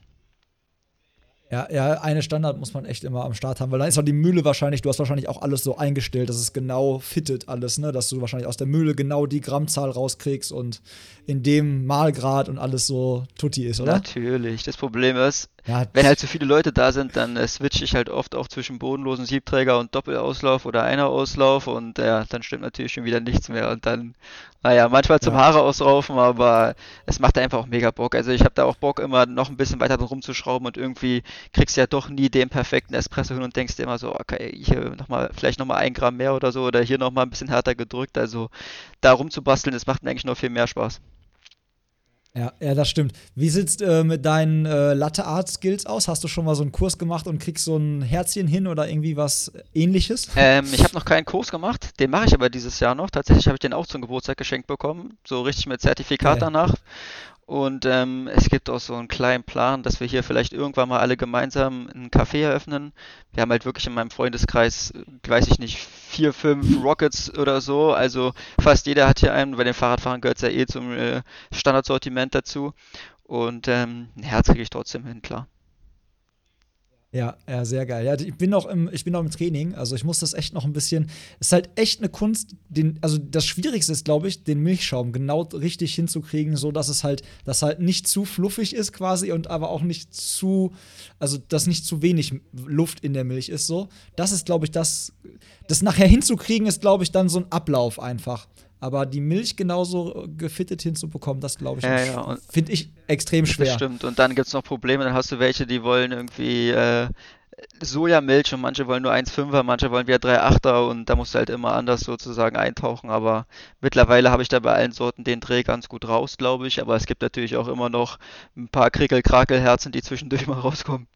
Ja, ja, eine Standard muss man echt immer am Start haben, weil dann ist auch die Mühle wahrscheinlich, du hast wahrscheinlich auch alles so eingestellt, dass es genau fittet alles, ne? Dass du wahrscheinlich aus der Mühle genau die Grammzahl rauskriegst und in dem Malgrad und alles so tutti ist, oder? Natürlich. Das Problem ist, ja, wenn halt so viele Leute da sind, dann äh, switche ich halt oft auch zwischen bodenlosen Siebträger und Doppelauslauf oder einer Auslauf und ja, dann stimmt natürlich schon wieder nichts mehr und dann, naja, manchmal zum ja. Haare ausraufen, aber es macht einfach auch mega Bock. Also ich habe da auch Bock, immer noch ein bisschen weiter drum rumzuschrauben und irgendwie kriegst du ja doch nie den perfekten Espresso hin und denkst dir immer so, okay, hier nochmal, vielleicht nochmal ein Gramm mehr oder so oder hier nochmal ein bisschen härter gedrückt. Also da rumzubasteln, das macht mir eigentlich noch viel mehr Spaß. Ja, ja, das stimmt. Wie sieht's äh, mit deinen äh, Latte Art Skills aus? Hast du schon mal so einen Kurs gemacht und kriegst so ein Herzchen hin oder irgendwie was ähnliches? Ähm, ich habe noch keinen Kurs gemacht, den mache ich aber dieses Jahr noch. Tatsächlich habe ich den auch zum Geburtstag geschenkt bekommen, so richtig mit Zertifikat okay. danach. Und ähm, es gibt auch so einen kleinen Plan, dass wir hier vielleicht irgendwann mal alle gemeinsam einen Café eröffnen. Wir haben halt wirklich in meinem Freundeskreis, weiß ich nicht, vier, fünf Rockets oder so. Also fast jeder hat hier einen. Bei den Fahrradfahrern gehört es ja eh zum äh, Standardsortiment dazu. Und ähm, ein Herz kriege ich trotzdem hin, klar. Ja, ja, sehr geil. Ja, ich bin noch im, ich bin noch im Training, also ich muss das echt noch ein bisschen. Es ist halt echt eine Kunst, den, also das Schwierigste ist, glaube ich, den Milchschaum genau richtig hinzukriegen, so dass es halt, dass halt nicht zu fluffig ist quasi und aber auch nicht zu, also dass nicht zu wenig Luft in der Milch ist. So, das ist, glaube ich, das, das nachher hinzukriegen ist, glaube ich, dann so ein Ablauf einfach. Aber die Milch genauso gefittet hinzubekommen, das glaube ich, ja, ja. finde ich extrem schwer. Das stimmt. Und dann gibt es noch Probleme, dann hast du welche, die wollen irgendwie äh, Sojamilch und manche wollen nur 1,5er, manche wollen wieder 3,8er und da musst du halt immer anders sozusagen eintauchen. Aber mittlerweile habe ich da bei allen Sorten den Dreh ganz gut raus, glaube ich. Aber es gibt natürlich auch immer noch ein paar Krickel-Krakel-Herzen, die zwischendurch mal rauskommen.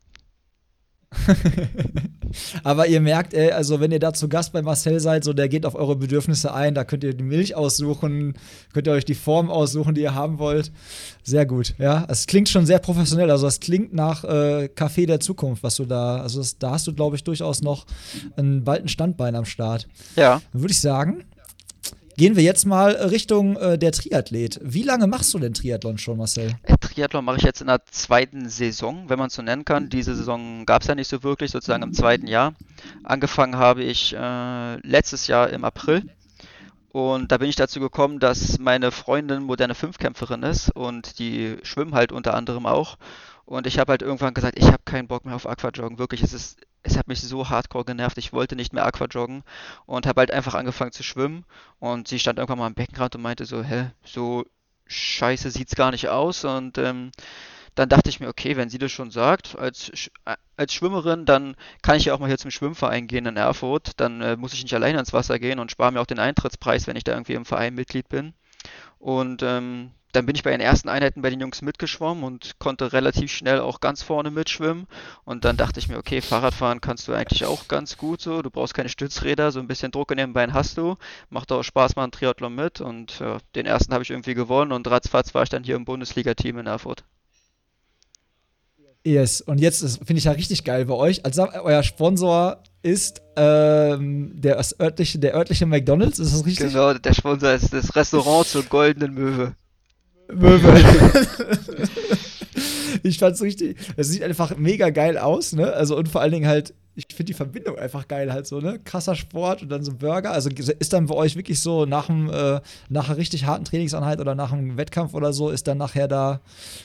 Aber ihr merkt, ey, also wenn ihr da zu Gast bei Marcel seid, so der geht auf eure Bedürfnisse ein, da könnt ihr die Milch aussuchen, könnt ihr euch die Form aussuchen, die ihr haben wollt. Sehr gut, ja. Es klingt schon sehr professionell, also es klingt nach äh, Café der Zukunft, was du da, also das, da hast du, glaube ich, durchaus noch einen, bald ein Standbein am Start. Ja. Dann würde ich sagen, Gehen wir jetzt mal Richtung äh, der Triathlet. Wie lange machst du denn Triathlon schon, Marcel? Äh, Triathlon mache ich jetzt in der zweiten Saison, wenn man es so nennen kann. Diese Saison gab es ja nicht so wirklich, sozusagen im zweiten Jahr. Angefangen habe ich äh, letztes Jahr im April. Und da bin ich dazu gekommen, dass meine Freundin moderne Fünfkämpferin ist und die schwimmen halt unter anderem auch. Und ich habe halt irgendwann gesagt, ich habe keinen Bock mehr auf Aquajoggen. Wirklich, es ist es hat mich so hardcore genervt, ich wollte nicht mehr Aqua joggen und habe halt einfach angefangen zu schwimmen und sie stand irgendwann mal am Beckenrand und meinte so, hä, so scheiße sieht's gar nicht aus und ähm, dann dachte ich mir, okay, wenn sie das schon sagt, als, äh, als Schwimmerin, dann kann ich ja auch mal hier zum Schwimmverein gehen in Erfurt, dann äh, muss ich nicht alleine ins Wasser gehen und spare mir auch den Eintrittspreis, wenn ich da irgendwie im Verein Mitglied bin. Und ähm, dann bin ich bei den ersten Einheiten bei den Jungs mitgeschwommen und konnte relativ schnell auch ganz vorne mitschwimmen. Und dann dachte ich mir, okay, Fahrradfahren kannst du eigentlich auch ganz gut so. Du brauchst keine Stützräder, so ein bisschen Druck in den Beinen hast du. Macht auch Spaß, mal ein Triathlon mit. Und ja, den ersten habe ich irgendwie gewonnen und ratzfatz war ich dann hier im Bundesliga-Team in Erfurt. Yes, und jetzt finde ich ja richtig geil bei euch. Also euer Sponsor ist ähm, der, örtliche, der örtliche McDonalds, ist das richtig? Genau, der Sponsor ist das Restaurant zur Goldenen Möwe. Möwe. ich fand's richtig. Es sieht einfach mega geil aus, ne? Also und vor allen Dingen halt, ich finde die Verbindung einfach geil halt so, ne? Krasser Sport und dann so Burger. Also ist dann bei euch wirklich so nach einem, äh, nach einer richtig harten Trainingseinheit oder nach einem Wettkampf oder so, ist dann nachher da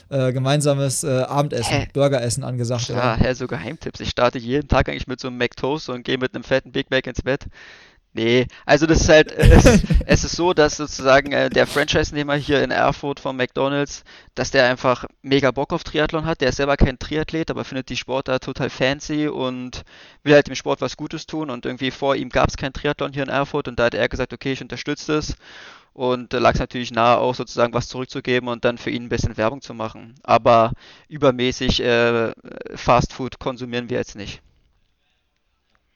äh, gemeinsames äh, Abendessen, hä? Burgeressen angesagt. Ja, hä, so Geheimtipps. Ich starte jeden Tag eigentlich mit so einem McToast und gehe mit einem fetten Big Mac ins Bett. Nee, also das ist halt, es, es ist so, dass sozusagen äh, der Franchise-Nehmer hier in Erfurt von McDonalds, dass der einfach mega Bock auf Triathlon hat. Der ist selber kein Triathlet, aber findet die Sportart total fancy und will halt dem Sport was Gutes tun. Und irgendwie vor ihm gab es kein Triathlon hier in Erfurt und da hat er gesagt, okay, ich unterstütze das. Und da lag es natürlich nahe, auch sozusagen was zurückzugeben und dann für ihn ein bisschen Werbung zu machen. Aber übermäßig äh, Fast Food konsumieren wir jetzt nicht.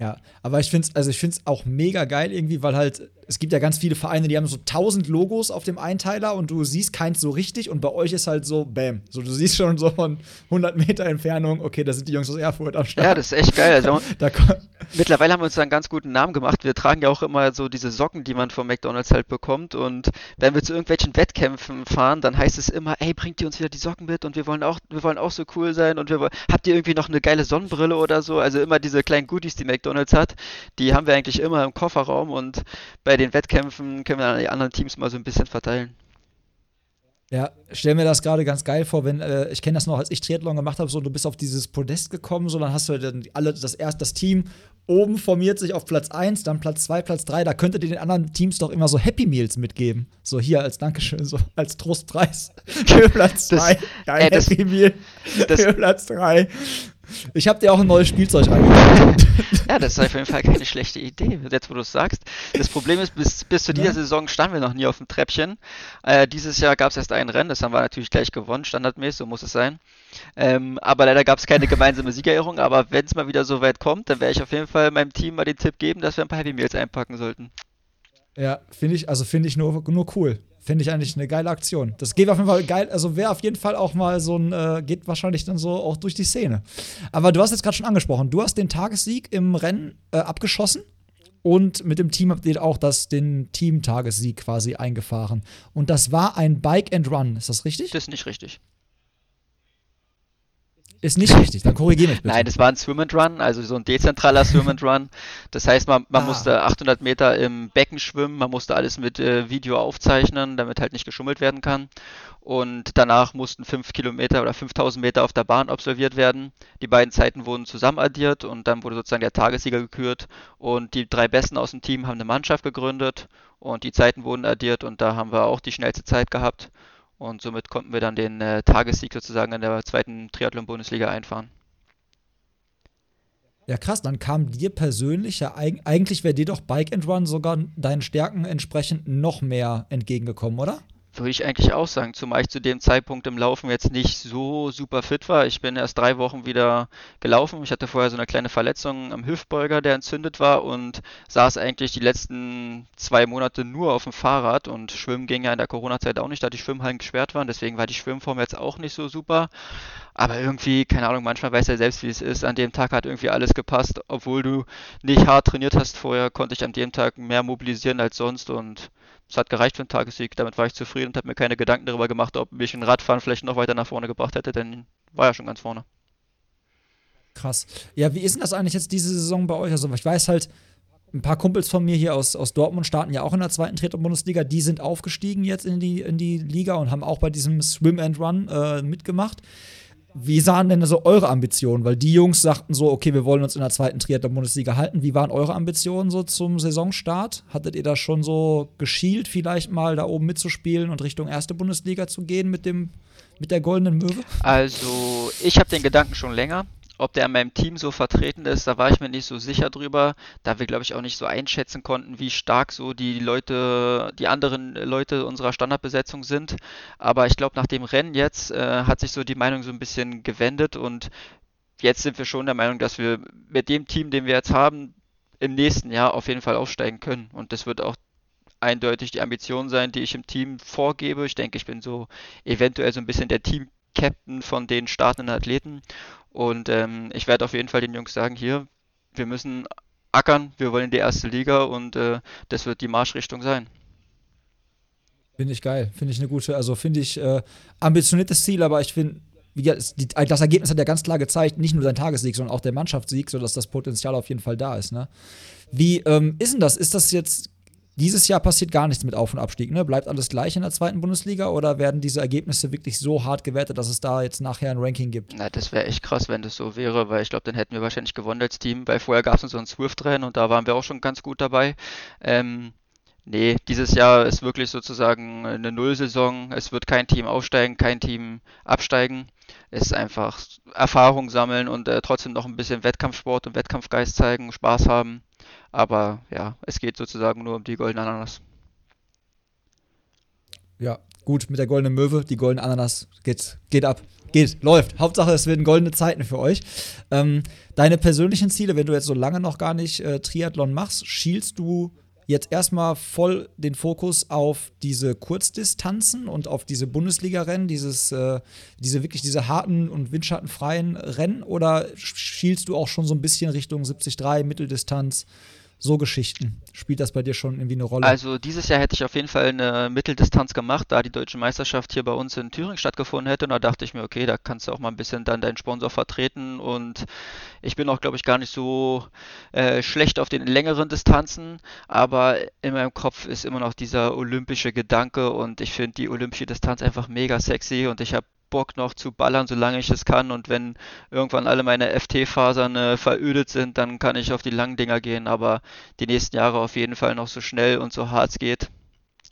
Ja, aber ich finde es also auch mega geil irgendwie, weil halt es gibt ja ganz viele Vereine, die haben so 1000 Logos auf dem Einteiler und du siehst keins so richtig und bei euch ist halt so bam, so du siehst schon so von 100 Meter Entfernung, okay, da sind die Jungs aus Erfurt am Start. Ja, das ist echt geil. Also, Mittlerweile haben wir uns da einen ganz guten Namen gemacht. Wir tragen ja auch immer so diese Socken, die man von McDonalds halt bekommt. Und wenn wir zu irgendwelchen Wettkämpfen fahren, dann heißt es immer, ey, bringt ihr uns wieder die Socken mit und wir wollen auch, wir wollen auch so cool sein und wir habt ihr irgendwie noch eine geile Sonnenbrille oder so? Also immer diese kleinen Goodies, die McDonalds hat, die haben wir eigentlich immer im Kofferraum und bei den Wettkämpfen können wir dann an die anderen Teams mal so ein bisschen verteilen. Ja, stell mir das gerade ganz geil vor, wenn, äh, ich kenne das noch, als ich Triathlon gemacht habe, so du bist auf dieses Podest gekommen, so dann hast du dann alle, das erst das Team oben formiert sich auf Platz 1, dann Platz 2, Platz 3, da könntet ihr den anderen Teams doch immer so Happy Meals mitgeben. So hier als Dankeschön, so als Trostpreis für Platz 2. Geil, Happy Meal für Platz 3. Ich habe dir auch ein neues Spielzeug reingegeben. Ja, das ist auf jeden Fall keine schlechte Idee, jetzt wo du es sagst. Das Problem ist, bis, bis zu dieser ja. Saison standen wir noch nie auf dem Treppchen. Äh, dieses Jahr gab es erst ein Rennen, das haben wir natürlich gleich gewonnen, standardmäßig, so muss es sein. Ähm, aber leider gab es keine gemeinsame Siegerehrung. Aber wenn es mal wieder so weit kommt, dann werde ich auf jeden Fall meinem Team mal den Tipp geben, dass wir ein paar Happy Meals einpacken sollten. Ja, finde ich, also finde ich nur, nur cool. Finde ich eigentlich eine geile Aktion. Das geht auf jeden Fall geil, also wäre auf jeden Fall auch mal so ein, äh, geht wahrscheinlich dann so auch durch die Szene. Aber du hast jetzt gerade schon angesprochen, du hast den Tagessieg im Rennen äh, abgeschossen und mit dem Team habt ihr auch das, den Team-Tagessieg quasi eingefahren. Und das war ein Bike and Run, ist das richtig? Das ist nicht richtig. Ist nicht richtig, dann korrigiere mich bitte. Nein, das war ein Swim and Run, also so ein dezentraler Swim and Run. Das heißt, man, man ah. musste 800 Meter im Becken schwimmen, man musste alles mit äh, Video aufzeichnen, damit halt nicht geschummelt werden kann. Und danach mussten 5 Kilometer oder 5000 Meter auf der Bahn absolviert werden. Die beiden Zeiten wurden zusammen addiert und dann wurde sozusagen der Tagessieger gekürt. Und die drei Besten aus dem Team haben eine Mannschaft gegründet und die Zeiten wurden addiert und da haben wir auch die schnellste Zeit gehabt. Und somit konnten wir dann den äh, Tagessieg sozusagen in der zweiten Triathlon-Bundesliga einfahren. Ja, krass, dann kam dir persönlich ja eigentlich wäre dir doch Bike and Run sogar deinen Stärken entsprechend noch mehr entgegengekommen, oder? Würde ich eigentlich auch sagen, zumal ich zu dem Zeitpunkt im Laufen jetzt nicht so super fit war. Ich bin erst drei Wochen wieder gelaufen. Ich hatte vorher so eine kleine Verletzung am Hüftbeuger, der entzündet war und saß eigentlich die letzten zwei Monate nur auf dem Fahrrad und Schwimmen ging ja in der Corona-Zeit auch nicht, da die Schwimmhallen gesperrt waren. Deswegen war die Schwimmform jetzt auch nicht so super. Aber irgendwie, keine Ahnung, manchmal weiß er selbst, wie es ist. An dem Tag hat irgendwie alles gepasst. Obwohl du nicht hart trainiert hast vorher, konnte ich an dem Tag mehr mobilisieren als sonst und es hat gereicht für einen Tagessieg. Damit war ich zufrieden und habe mir keine Gedanken darüber gemacht, ob mich ein Radfahren vielleicht noch weiter nach vorne gebracht hätte, denn war ja schon ganz vorne. Krass. Ja, wie ist denn das eigentlich jetzt diese Saison bei euch? Also, ich weiß halt, ein paar Kumpels von mir hier aus, aus Dortmund starten ja auch in der zweiten Triathlon-Bundesliga. Die sind aufgestiegen jetzt in die, in die Liga und haben auch bei diesem Swim and Run äh, mitgemacht. Wie sahen denn so eure Ambitionen? Weil die Jungs sagten so, okay, wir wollen uns in der zweiten Triathlon-Bundesliga halten. Wie waren eure Ambitionen so zum Saisonstart? Hattet ihr da schon so geschielt, vielleicht mal da oben mitzuspielen und Richtung erste Bundesliga zu gehen mit dem mit der goldenen Möwe? Also, ich habe den Gedanken schon länger. Ob der in meinem Team so vertreten ist, da war ich mir nicht so sicher drüber, da wir, glaube ich, auch nicht so einschätzen konnten, wie stark so die Leute, die anderen Leute unserer Standardbesetzung sind. Aber ich glaube, nach dem Rennen jetzt äh, hat sich so die Meinung so ein bisschen gewendet und jetzt sind wir schon der Meinung, dass wir mit dem Team, den wir jetzt haben, im nächsten Jahr auf jeden Fall aufsteigen können. Und das wird auch eindeutig die Ambition sein, die ich im Team vorgebe. Ich denke, ich bin so eventuell so ein bisschen der Team-Captain von den startenden Athleten und ähm, ich werde auf jeden Fall den Jungs sagen, hier, wir müssen ackern, wir wollen die erste Liga und äh, das wird die Marschrichtung sein. Finde ich geil, finde ich eine gute, also finde ich äh, ambitioniertes Ziel, aber ich finde, das Ergebnis hat ja ganz klar gezeigt, nicht nur dein Tagessieg, sondern auch der Mannschaftssieg, sodass das Potenzial auf jeden Fall da ist. Ne? Wie ähm, ist denn das? Ist das jetzt dieses Jahr passiert gar nichts mit Auf- und Abstieg, ne? Bleibt alles gleich in der zweiten Bundesliga oder werden diese Ergebnisse wirklich so hart gewertet, dass es da jetzt nachher ein Ranking gibt? Na, das wäre echt krass, wenn das so wäre, weil ich glaube, dann hätten wir wahrscheinlich gewonnen als Team, weil vorher gab es so ein Swift-Rennen und da waren wir auch schon ganz gut dabei. Ähm, nee, dieses Jahr ist wirklich sozusagen eine Nullsaison. Es wird kein Team aufsteigen, kein Team absteigen. Es ist einfach Erfahrung sammeln und äh, trotzdem noch ein bisschen Wettkampfsport und Wettkampfgeist zeigen, Spaß haben. Aber ja, es geht sozusagen nur um die goldene Ananas. Ja, gut, mit der goldenen Möwe, die goldene Ananas geht, geht ab. Geht, läuft. Hauptsache, es werden goldene Zeiten für euch. Ähm, deine persönlichen Ziele, wenn du jetzt so lange noch gar nicht äh, Triathlon machst, schielst du jetzt erstmal voll den Fokus auf diese Kurzdistanzen und auf diese Bundesliga-Rennen, dieses, äh, diese wirklich diese harten und windschattenfreien Rennen oder schielst du auch schon so ein bisschen Richtung 73, Mitteldistanz? So Geschichten. Spielt das bei dir schon irgendwie eine Rolle? Also dieses Jahr hätte ich auf jeden Fall eine Mitteldistanz gemacht, da die deutsche Meisterschaft hier bei uns in Thüringen stattgefunden hätte. Und da dachte ich mir, okay, da kannst du auch mal ein bisschen dann deinen Sponsor vertreten. Und ich bin auch, glaube ich, gar nicht so äh, schlecht auf den längeren Distanzen. Aber in meinem Kopf ist immer noch dieser olympische Gedanke. Und ich finde die olympische Distanz einfach mega sexy. Und ich habe Bock noch zu ballern, solange ich es kann. Und wenn irgendwann alle meine FT-Fasern äh, verödet sind, dann kann ich auf die langen Dinger gehen. Aber die nächsten Jahre auf jeden Fall noch so schnell und so hart es geht.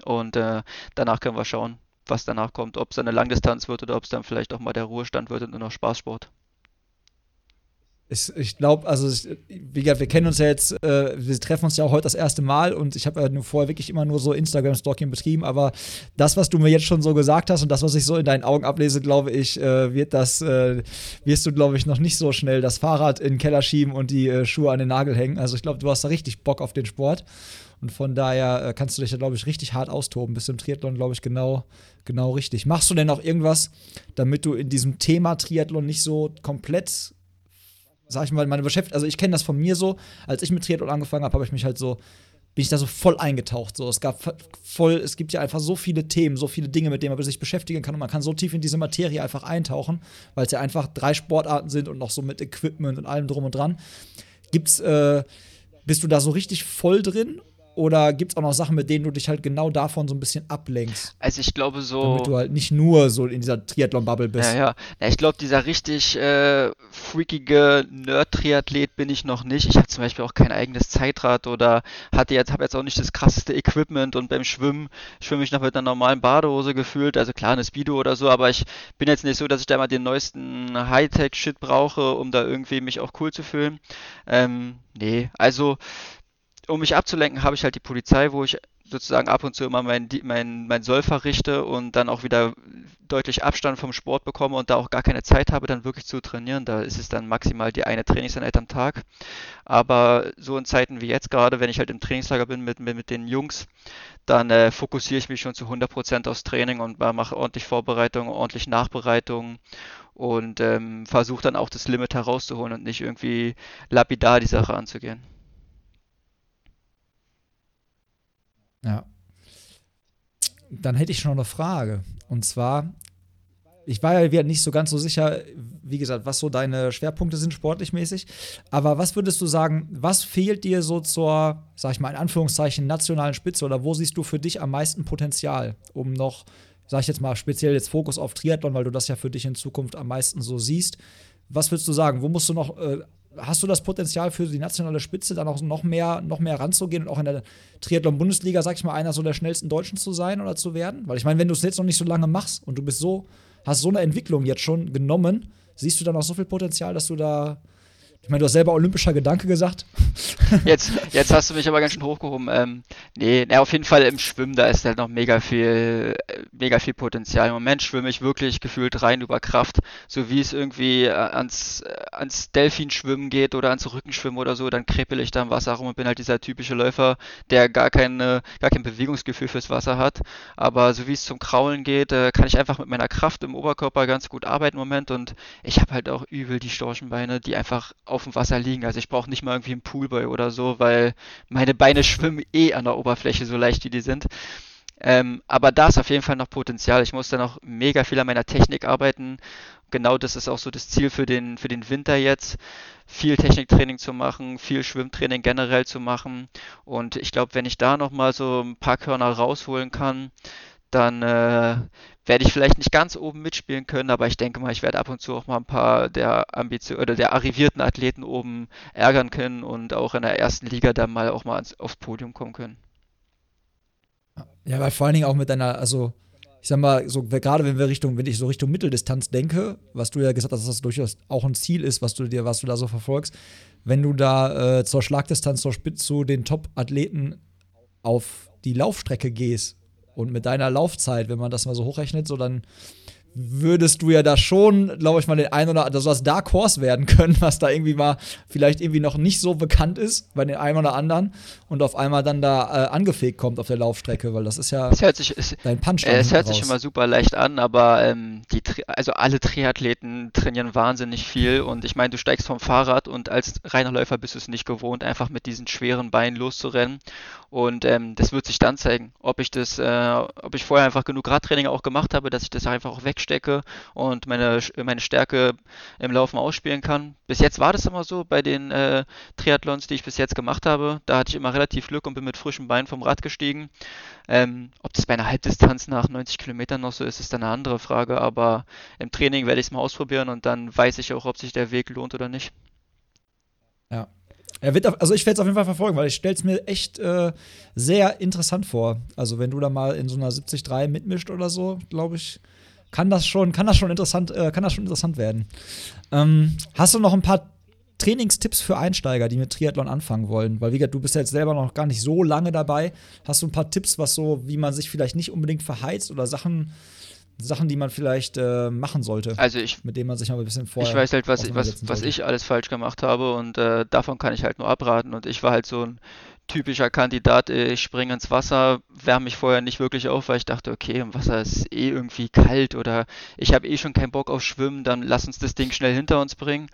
Und äh, danach können wir schauen, was danach kommt. Ob es eine Langdistanz wird oder ob es dann vielleicht auch mal der Ruhestand wird und nur noch Spaßsport. Ich, ich glaube, also ich, wie gesagt, wir kennen uns ja jetzt, äh, wir treffen uns ja auch heute das erste Mal und ich habe ja nur vorher wirklich immer nur so Instagram-Stalking betrieben, aber das, was du mir jetzt schon so gesagt hast und das, was ich so in deinen Augen ablese, glaube ich, äh, wird das, äh, wirst du, glaube ich, noch nicht so schnell das Fahrrad in den Keller schieben und die äh, Schuhe an den Nagel hängen. Also ich glaube, du hast da richtig Bock auf den Sport und von daher äh, kannst du dich da, glaube ich, richtig hart austoben. Bist im Triathlon, glaube ich, genau, genau richtig. Machst du denn auch irgendwas, damit du in diesem Thema Triathlon nicht so komplett sag ich mal, meine Beschäftigung, also ich kenne das von mir so, als ich mit Triathlon angefangen habe, habe ich mich halt so, bin ich da so voll eingetaucht. So, es gab voll, es gibt ja einfach so viele Themen, so viele Dinge, mit denen man sich beschäftigen kann und man kann so tief in diese Materie einfach eintauchen, weil es ja einfach drei Sportarten sind und noch so mit Equipment und allem drum und dran. Gibt's, äh, bist du da so richtig voll drin oder gibt es auch noch Sachen, mit denen du dich halt genau davon so ein bisschen ablenkst? Also ich glaube so. Damit du halt nicht nur so in dieser Triathlon-Bubble bist. Ja, ja. ja ich glaube, dieser richtig äh, freakige Nerd-Triathlet bin ich noch nicht. Ich habe zum Beispiel auch kein eigenes Zeitrad oder hatte jetzt, habe jetzt auch nicht das krasseste Equipment und beim Schwimmen schwimme ich noch mit einer normalen Badehose gefühlt. Also klar, eine Speedo oder so, aber ich bin jetzt nicht so, dass ich da mal den neuesten Hightech-Shit brauche, um da irgendwie mich auch cool zu fühlen. Ähm, nee, also um mich abzulenken, habe ich halt die Polizei, wo ich sozusagen ab und zu immer mein, mein, mein Soll verrichte und dann auch wieder deutlich Abstand vom Sport bekomme und da auch gar keine Zeit habe, dann wirklich zu trainieren. Da ist es dann maximal die eine Trainingseinheit am Tag. Aber so in Zeiten wie jetzt gerade, wenn ich halt im Trainingslager bin mit, mit, mit den Jungs, dann äh, fokussiere ich mich schon zu 100% aufs Training und mache ordentlich Vorbereitung, ordentlich Nachbereitung und ähm, versuche dann auch das Limit herauszuholen und nicht irgendwie lapidar die Sache anzugehen. Ja. Dann hätte ich schon noch eine Frage. Und zwar, ich war ja nicht so ganz so sicher, wie gesagt, was so deine Schwerpunkte sind sportlich mäßig. Aber was würdest du sagen, was fehlt dir so zur, sag ich mal in Anführungszeichen, nationalen Spitze oder wo siehst du für dich am meisten Potenzial, um noch, sag ich jetzt mal speziell jetzt Fokus auf Triathlon, weil du das ja für dich in Zukunft am meisten so siehst. Was würdest du sagen? Wo musst du noch äh, hast du das Potenzial für die nationale Spitze dann auch noch mehr, noch mehr ranzugehen und auch in der Triathlon-Bundesliga, sag ich mal, einer so der schnellsten Deutschen zu sein oder zu werden? Weil ich meine, wenn du es jetzt noch nicht so lange machst und du bist so, hast so eine Entwicklung jetzt schon genommen, siehst du dann auch so viel Potenzial, dass du da ich meine, du hast selber olympischer Gedanke gesagt. Jetzt, jetzt hast du mich aber ganz schön hochgehoben. Ähm, nee, nee, auf jeden Fall im Schwimmen, da ist halt noch mega viel, mega viel Potenzial. Im Moment schwimme ich wirklich gefühlt rein über Kraft. So wie es irgendwie äh, ans, äh, ans Delfinschwimmen geht oder ans Rückenschwimmen oder so, dann krepel ich da im Wasser rum und bin halt dieser typische Läufer, der gar, keine, gar kein Bewegungsgefühl fürs Wasser hat. Aber so wie es zum Kraulen geht, äh, kann ich einfach mit meiner Kraft im Oberkörper ganz gut arbeiten im Moment und ich habe halt auch übel die Storchenbeine, die einfach auf dem Wasser liegen. Also ich brauche nicht mal irgendwie einen Poolboy oder so, weil meine Beine schwimmen eh an der Oberfläche, so leicht wie die sind. Ähm, aber da ist auf jeden Fall noch Potenzial. Ich muss da noch mega viel an meiner Technik arbeiten. Genau das ist auch so das Ziel für den, für den Winter jetzt. Viel Techniktraining zu machen, viel Schwimmtraining generell zu machen. Und ich glaube, wenn ich da nochmal so ein paar Körner rausholen kann, dann äh, werde ich vielleicht nicht ganz oben mitspielen können, aber ich denke mal, ich werde ab und zu auch mal ein paar der Ambition oder der arrivierten Athleten oben ärgern können und auch in der ersten Liga dann mal auch mal ans, aufs Podium kommen können. Ja, weil vor allen Dingen auch mit deiner, also ich sag mal, so gerade wenn wir Richtung, wenn ich so Richtung Mitteldistanz denke, was du ja gesagt hast, dass das durchaus auch ein Ziel ist, was du dir, was du da so verfolgst, wenn du da äh, zur Schlagdistanz, zur Spitze zu den Top-Athleten auf die Laufstrecke gehst und mit deiner Laufzeit, wenn man das mal so hochrechnet, so dann würdest du ja da schon, glaube ich mal, den einen oder anderen, also das Dark Horse werden können, was da irgendwie mal vielleicht irgendwie noch nicht so bekannt ist bei den einen oder anderen und auf einmal dann da äh, angefegt kommt auf der Laufstrecke, weil das ist ja es hört sich, es, dein Punch. Äh, es hört raus. sich immer super leicht an, aber ähm, die, also alle Triathleten trainieren wahnsinnig viel und ich meine, du steigst vom Fahrrad und als reiner Läufer bist du es nicht gewohnt, einfach mit diesen schweren Beinen loszurennen und ähm, das wird sich dann zeigen, ob ich das, äh, ob ich vorher einfach genug Radtraining auch gemacht habe, dass ich das einfach auch wegstecke und meine, meine Stärke im Laufen ausspielen kann. Bis jetzt war das immer so bei den äh, Triathlons, die ich bis jetzt gemacht habe. Da hatte ich immer relativ Glück und bin mit frischem Bein vom Rad gestiegen. Ähm, ob das bei einer Halbdistanz nach 90 Kilometern noch so ist, ist dann eine andere Frage. Aber im Training werde ich es mal ausprobieren und dann weiß ich auch, ob sich der Weg lohnt oder nicht. Ja, er wird auf, also ich werde es auf jeden Fall verfolgen, weil ich stelle es mir echt äh, sehr interessant vor. Also wenn du da mal in so einer 70-3 mitmischt oder so, glaube ich, kann das schon, kann das schon interessant, äh, kann das schon interessant werden. Ähm, hast du noch ein paar Trainingstipps für Einsteiger, die mit Triathlon anfangen wollen? Weil, wie gesagt, du bist jetzt selber noch gar nicht so lange dabei. Hast du ein paar Tipps, was so, wie man sich vielleicht nicht unbedingt verheizt oder Sachen Sachen, die man vielleicht äh, machen sollte. Also ich, mit denen man sich mal ein bisschen vorher. Ich weiß halt, was, was, was ich alles falsch gemacht habe und äh, davon kann ich halt nur abraten. Und ich war halt so ein typischer Kandidat, ich springe ins Wasser, wärme mich vorher nicht wirklich auf, weil ich dachte, okay, im Wasser ist eh irgendwie kalt oder ich habe eh schon keinen Bock auf Schwimmen, dann lass uns das Ding schnell hinter uns bringen.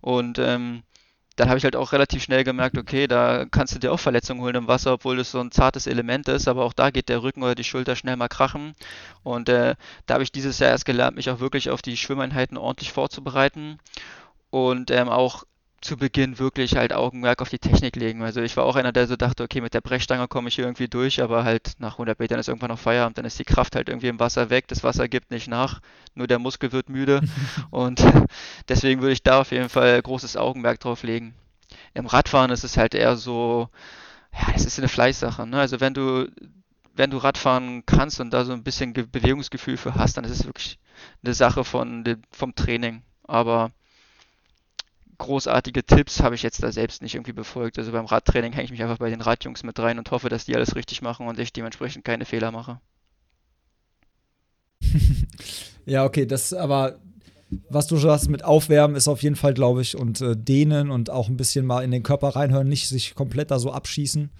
Und ähm, dann habe ich halt auch relativ schnell gemerkt, okay, da kannst du dir auch Verletzungen holen im Wasser, obwohl das so ein zartes Element ist, aber auch da geht der Rücken oder die Schulter schnell mal krachen. Und äh, da habe ich dieses Jahr erst gelernt, mich auch wirklich auf die Schwimmeinheiten ordentlich vorzubereiten und ähm, auch zu Beginn wirklich halt Augenmerk auf die Technik legen. Also ich war auch einer, der so dachte, okay, mit der Brechstange komme ich hier irgendwie durch, aber halt nach 100 Metern ist irgendwann noch Feierabend, dann ist die Kraft halt irgendwie im Wasser weg, das Wasser gibt nicht nach, nur der Muskel wird müde und deswegen würde ich da auf jeden Fall großes Augenmerk drauf legen. Im Radfahren ist es halt eher so, ja, es ist eine Fleißsache. Ne? Also wenn du wenn du Radfahren kannst und da so ein bisschen Bewegungsgefühl für hast, dann ist es wirklich eine Sache von, vom Training. Aber großartige Tipps habe ich jetzt da selbst nicht irgendwie befolgt. Also beim Radtraining hänge ich mich einfach bei den Radjungs mit rein und hoffe, dass die alles richtig machen und ich dementsprechend keine Fehler mache. ja, okay, das aber was du schon hast mit Aufwärmen ist auf jeden Fall, glaube ich, und äh, dehnen und auch ein bisschen mal in den Körper reinhören, nicht sich komplett da so abschießen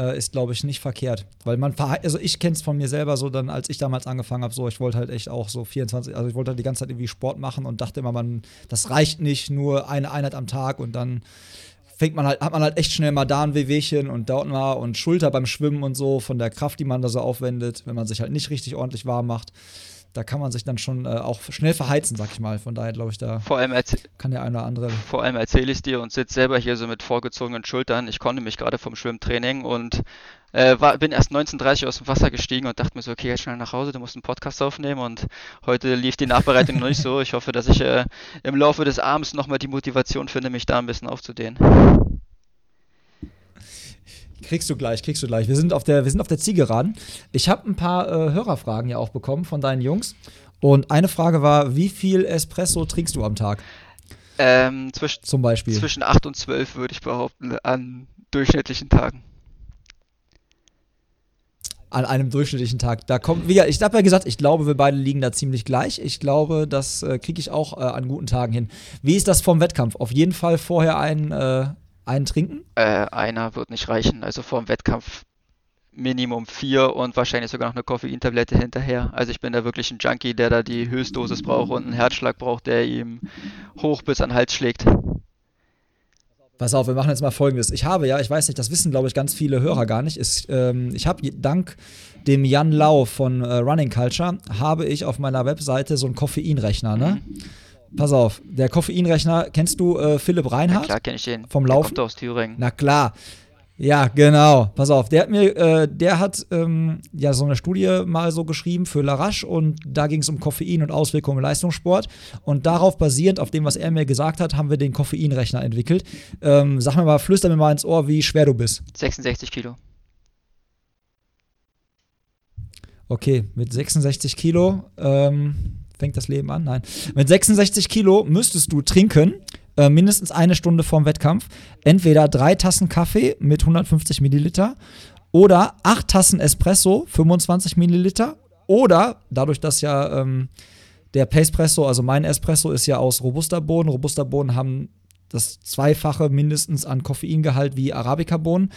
äh, ist, glaube ich, nicht verkehrt. Weil man, also ich kenne es von mir selber so, dann, als ich damals angefangen habe, so, ich wollte halt echt auch so 24, also ich wollte halt die ganze Zeit irgendwie Sport machen und dachte immer, man, das reicht nicht, nur eine Einheit am Tag und dann fängt man halt, hat man halt echt schnell mal da ein Wehwehchen und dort mal und Schulter beim Schwimmen und so, von der Kraft, die man da so aufwendet, wenn man sich halt nicht richtig ordentlich warm macht da kann man sich dann schon äh, auch schnell verheizen, sag ich mal. Von daher glaube ich, da vor allem kann der eine oder andere. Vor allem erzähle ich es dir und sitze selber hier so mit vorgezogenen Schultern. Ich konnte mich gerade vom Schwimmtraining und äh, war, bin erst 19.30 Uhr aus dem Wasser gestiegen und dachte mir so, okay, jetzt schnell nach Hause, du musst einen Podcast aufnehmen und heute lief die Nachbereitung noch nicht so. Ich hoffe, dass ich äh, im Laufe des Abends nochmal die Motivation finde, mich da ein bisschen aufzudehnen. Kriegst du gleich, kriegst du gleich. Wir sind auf der, wir sind auf der Zielgeraden. Ich habe ein paar äh, Hörerfragen ja auch bekommen von deinen Jungs. Und eine Frage war, wie viel Espresso trinkst du am Tag? Ähm, zwisch Zum Beispiel. Zwischen 8 und 12 würde ich behaupten, an durchschnittlichen Tagen. An einem durchschnittlichen Tag. Da kommt, wie ich habe ja gesagt, ich glaube, wir beide liegen da ziemlich gleich. Ich glaube, das äh, kriege ich auch äh, an guten Tagen hin. Wie ist das vom Wettkampf? Auf jeden Fall vorher ein, äh, einen trinken? Äh, einer wird nicht reichen. Also vor dem Wettkampf Minimum vier und wahrscheinlich sogar noch eine Koffeintablette hinterher. Also ich bin da wirklich ein Junkie, der da die Höchstdosis braucht und einen Herzschlag braucht, der ihm hoch bis an den Hals schlägt. Pass auf, wir machen jetzt mal folgendes. Ich habe ja, ich weiß nicht, das wissen glaube ich ganz viele Hörer gar nicht. Ist, ähm, ich habe dank dem Jan Lau von äh, Running Culture habe ich auf meiner Webseite so einen Koffeinrechner, ne? Mhm. Pass auf, der Koffeinrechner, kennst du äh, Philipp Reinhardt? Na klar, kenne ich den. Vom Laufen? Der kommt aus Thüringen. Na klar. Ja, genau. Pass auf, der hat mir, äh, der hat ähm, ja so eine Studie mal so geschrieben für Larache und da ging es um Koffein und Auswirkungen im Leistungssport. Und darauf basierend, auf dem, was er mir gesagt hat, haben wir den Koffeinrechner entwickelt. Ähm, sag mir mal, flüster mir mal ins Ohr, wie schwer du bist. 66 Kilo. Okay, mit 66 Kilo. Ähm, Fängt das Leben an? Nein. Mit 66 Kilo müsstest du trinken, äh, mindestens eine Stunde vorm Wettkampf, entweder drei Tassen Kaffee mit 150 Milliliter oder acht Tassen Espresso, 25 Milliliter oder, dadurch, dass ja ähm, der Pacepresso, also mein Espresso, ist ja aus Robusta-Bohnen. Robusta-Bohnen haben das Zweifache mindestens an Koffeingehalt wie Arabica-Bohnen.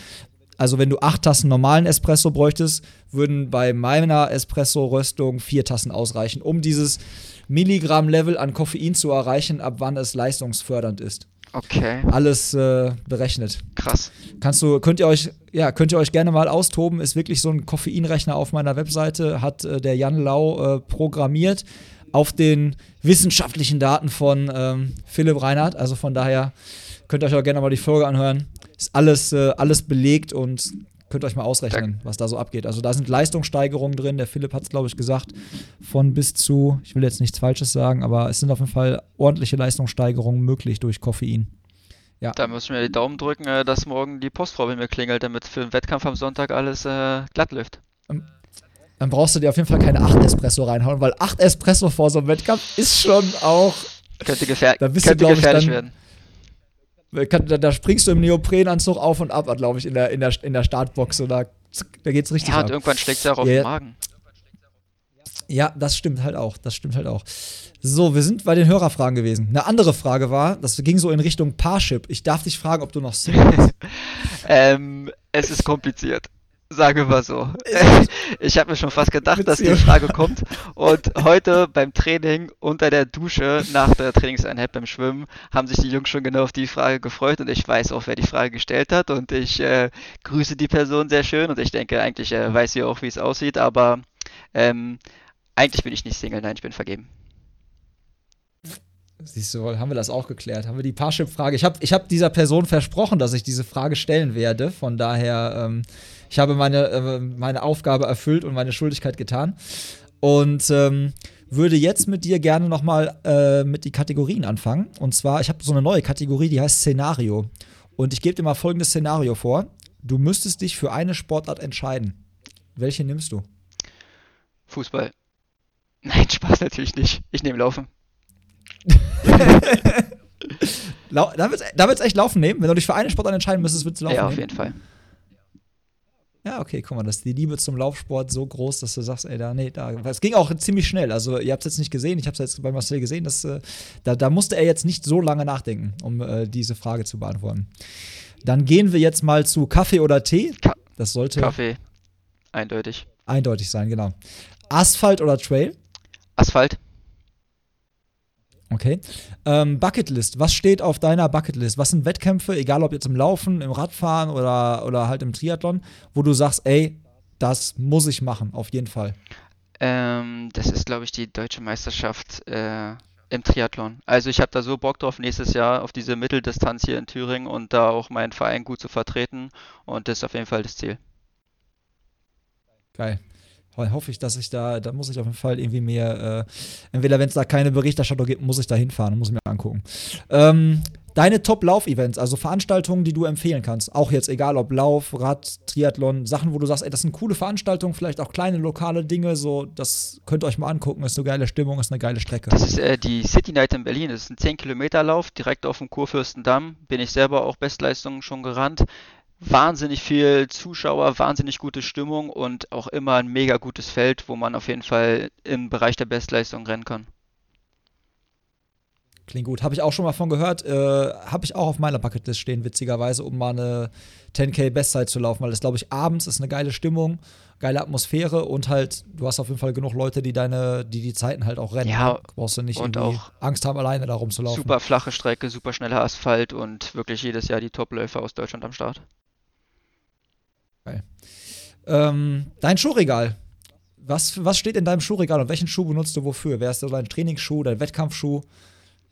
Also wenn du acht Tassen normalen Espresso bräuchtest, würden bei meiner Espresso-Röstung vier Tassen ausreichen, um dieses Milligramm-Level an Koffein zu erreichen, ab wann es leistungsfördernd ist. Okay. Alles äh, berechnet. Krass. Kannst du, könnt ihr euch, ja, könnt ihr euch gerne mal austoben. Ist wirklich so ein Koffeinrechner auf meiner Webseite, hat äh, der Jan Lau äh, programmiert auf den wissenschaftlichen Daten von ähm, Philipp Reinhardt. Also von daher könnt ihr euch auch gerne mal die Folge anhören. Ist alles, äh, alles belegt und könnt euch mal ausrechnen, was da so abgeht. Also da sind Leistungssteigerungen drin. Der Philipp hat es, glaube ich, gesagt, von bis zu, ich will jetzt nichts Falsches sagen, aber es sind auf jeden Fall ordentliche Leistungssteigerungen möglich durch Koffein. Ja. Da müssen wir die Daumen drücken, äh, dass morgen die Postfrau bei mir klingelt, damit für den Wettkampf am Sonntag alles äh, glatt läuft. Ähm, dann brauchst du dir auf jeden Fall keine 8 Espresso reinhauen, weil 8 Espresso vor so einem Wettkampf ist schon auch. Könnte, gefähr könnte du, gefährlich ich, werden. Kann, da, da, springst du im Neoprenanzug auf und ab, glaube ich, in der, in der, in der Startbox. So, da, da geht's richtig ja, ab. und irgendwann schlägt es ja auch auf den Magen. Ja, das stimmt halt auch. Das stimmt halt auch. So, wir sind bei den Hörerfragen gewesen. Eine andere Frage war, das ging so in Richtung Parship. Ich darf dich fragen, ob du noch Single bist. ähm, es ist kompliziert. Sagen wir so. Ich habe mir schon fast gedacht, dass die Frage kommt. Und heute beim Training unter der Dusche nach der Trainingseinheit beim Schwimmen haben sich die Jungs schon genau auf die Frage gefreut und ich weiß auch, wer die Frage gestellt hat und ich äh, grüße die Person sehr schön und ich denke eigentlich äh, weiß sie auch, wie es aussieht, aber ähm, eigentlich bin ich nicht Single, nein, ich bin vergeben. Siehst du, haben wir das auch geklärt? Haben wir die Parship-Frage? Ich habe ich hab dieser Person versprochen, dass ich diese Frage stellen werde. Von daher, ähm, ich habe meine, äh, meine Aufgabe erfüllt und meine Schuldigkeit getan. Und ähm, würde jetzt mit dir gerne nochmal äh, mit die Kategorien anfangen. Und zwar, ich habe so eine neue Kategorie, die heißt Szenario. Und ich gebe dir mal folgendes Szenario vor. Du müsstest dich für eine Sportart entscheiden. Welche nimmst du? Fußball. Nein, Spaß natürlich nicht. Ich nehme Laufen. da wird es echt Laufen nehmen. Wenn du dich für eine Sportart entscheiden müsstest, würdest du Laufen Ja, auf nehmen. jeden Fall. Ja, okay, guck mal, das ist die Liebe zum Laufsport so groß, dass du sagst, ey, da, nee, da. Es ging auch ziemlich schnell. Also, ihr habt es jetzt nicht gesehen, ich habe es jetzt bei Marcel gesehen, dass, äh, da, da musste er jetzt nicht so lange nachdenken, um äh, diese Frage zu beantworten. Dann gehen wir jetzt mal zu Kaffee oder Tee. Das sollte. Kaffee. Eindeutig. Eindeutig sein, genau. Asphalt oder Trail? Asphalt. Okay. Ähm, Bucketlist. Was steht auf deiner Bucketlist? Was sind Wettkämpfe, egal ob jetzt im Laufen, im Radfahren oder, oder halt im Triathlon, wo du sagst, ey, das muss ich machen, auf jeden Fall? Ähm, das ist, glaube ich, die deutsche Meisterschaft äh, im Triathlon. Also ich habe da so Bock drauf, nächstes Jahr auf diese Mitteldistanz hier in Thüringen und da auch meinen Verein gut zu vertreten. Und das ist auf jeden Fall das Ziel. Geil hoffe ich, dass ich da, da muss ich auf jeden Fall irgendwie mehr, äh, entweder wenn es da keine Berichterstattung gibt, muss ich da hinfahren und muss mir angucken. Ähm, deine Top-Lauf-Events, also Veranstaltungen, die du empfehlen kannst, auch jetzt egal ob Lauf, Rad, Triathlon, Sachen, wo du sagst, ey, das sind coole Veranstaltungen, vielleicht auch kleine lokale Dinge, so, das könnt ihr euch mal angucken, ist eine geile Stimmung, ist eine geile Strecke. Das ist äh, die City Night in Berlin, das ist ein 10-Kilometer-Lauf, direkt auf dem Kurfürstendamm, bin ich selber auch Bestleistungen schon gerannt wahnsinnig viel Zuschauer, wahnsinnig gute Stimmung und auch immer ein mega gutes Feld, wo man auf jeden Fall im Bereich der Bestleistung rennen kann. Klingt gut. Habe ich auch schon mal von gehört. Äh, Habe ich auch auf meiner Bucketlist stehen, witzigerweise, um mal eine 10K Bestzeit zu laufen, weil das, glaube ich, abends ist eine geile Stimmung, geile Atmosphäre und halt, du hast auf jeden Fall genug Leute, die deine, die die Zeiten halt auch rennen. Ja, ne? brauchst du nicht und auch Angst haben, alleine da rumzulaufen. Super flache Strecke, super schneller Asphalt und wirklich jedes Jahr die Topläufer aus Deutschland am Start. Geil. Ähm, dein Schuhregal. Was, was steht in deinem Schuhregal und welchen Schuh benutzt du wofür? Wer ist dein Trainingsschuh, dein Wettkampfschuh?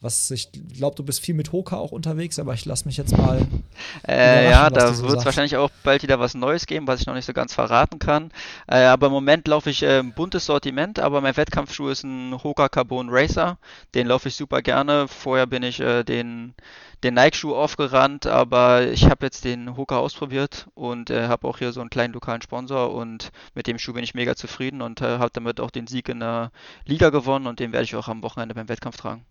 Was, ich glaube, du bist viel mit Hoka auch unterwegs, aber ich lasse mich jetzt mal. Äh, ja, da so wird es wahrscheinlich auch bald wieder was Neues geben, was ich noch nicht so ganz verraten kann. Äh, aber im Moment laufe ich äh, ein buntes Sortiment, aber mein Wettkampfschuh ist ein Hoka Carbon Racer. Den laufe ich super gerne. Vorher bin ich äh, den, den Nike-Schuh aufgerannt, aber ich habe jetzt den Hoka ausprobiert und äh, habe auch hier so einen kleinen lokalen Sponsor und mit dem Schuh bin ich mega zufrieden und äh, habe damit auch den Sieg in der Liga gewonnen und den werde ich auch am Wochenende beim Wettkampf tragen.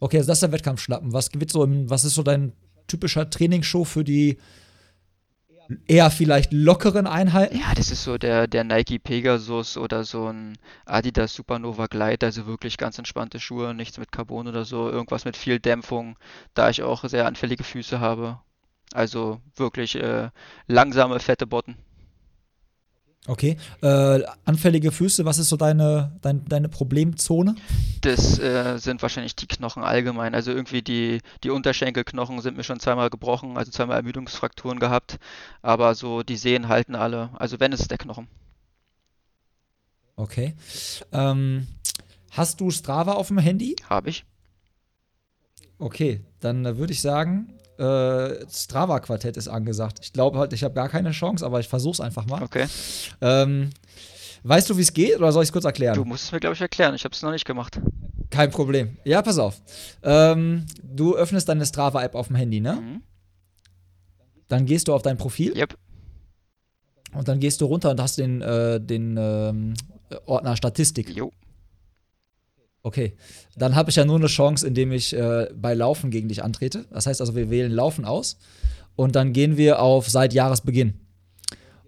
Okay, also das ist der Wettkampfschlappen. Was, so im, was ist so dein typischer Trainingsshow für die eher vielleicht lockeren Einheiten? Ja, das ist so der, der Nike Pegasus oder so ein Adidas Supernova Glide, also wirklich ganz entspannte Schuhe, nichts mit Carbon oder so, irgendwas mit viel Dämpfung, da ich auch sehr anfällige Füße habe. Also wirklich äh, langsame, fette Botten. Okay. Äh, anfällige Füße, was ist so deine, dein, deine Problemzone? Das äh, sind wahrscheinlich die Knochen allgemein. Also irgendwie die, die Unterschenkelknochen sind mir schon zweimal gebrochen, also zweimal Ermüdungsfrakturen gehabt. Aber so die Sehnen halten alle. Also wenn, es der Knochen. Okay. Ähm, hast du Strava auf dem Handy? Habe ich. Okay, dann äh, würde ich sagen, äh, Strava-Quartett ist angesagt. Ich glaube halt, ich habe gar keine Chance, aber ich versuche es einfach mal. Okay. Ähm, weißt du, wie es geht oder soll ich es kurz erklären? Du musst es mir, glaube ich, erklären. Ich habe es noch nicht gemacht. Kein Problem. Ja, pass auf. Ähm, du öffnest deine Strava-App auf dem Handy, ne? Mhm. Dann gehst du auf dein Profil Yep. und dann gehst du runter und hast den, äh, den ähm, Ordner Statistik. Jo. Okay, dann habe ich ja nur eine Chance, indem ich äh, bei Laufen gegen dich antrete. Das heißt also, wir wählen Laufen aus und dann gehen wir auf seit Jahresbeginn.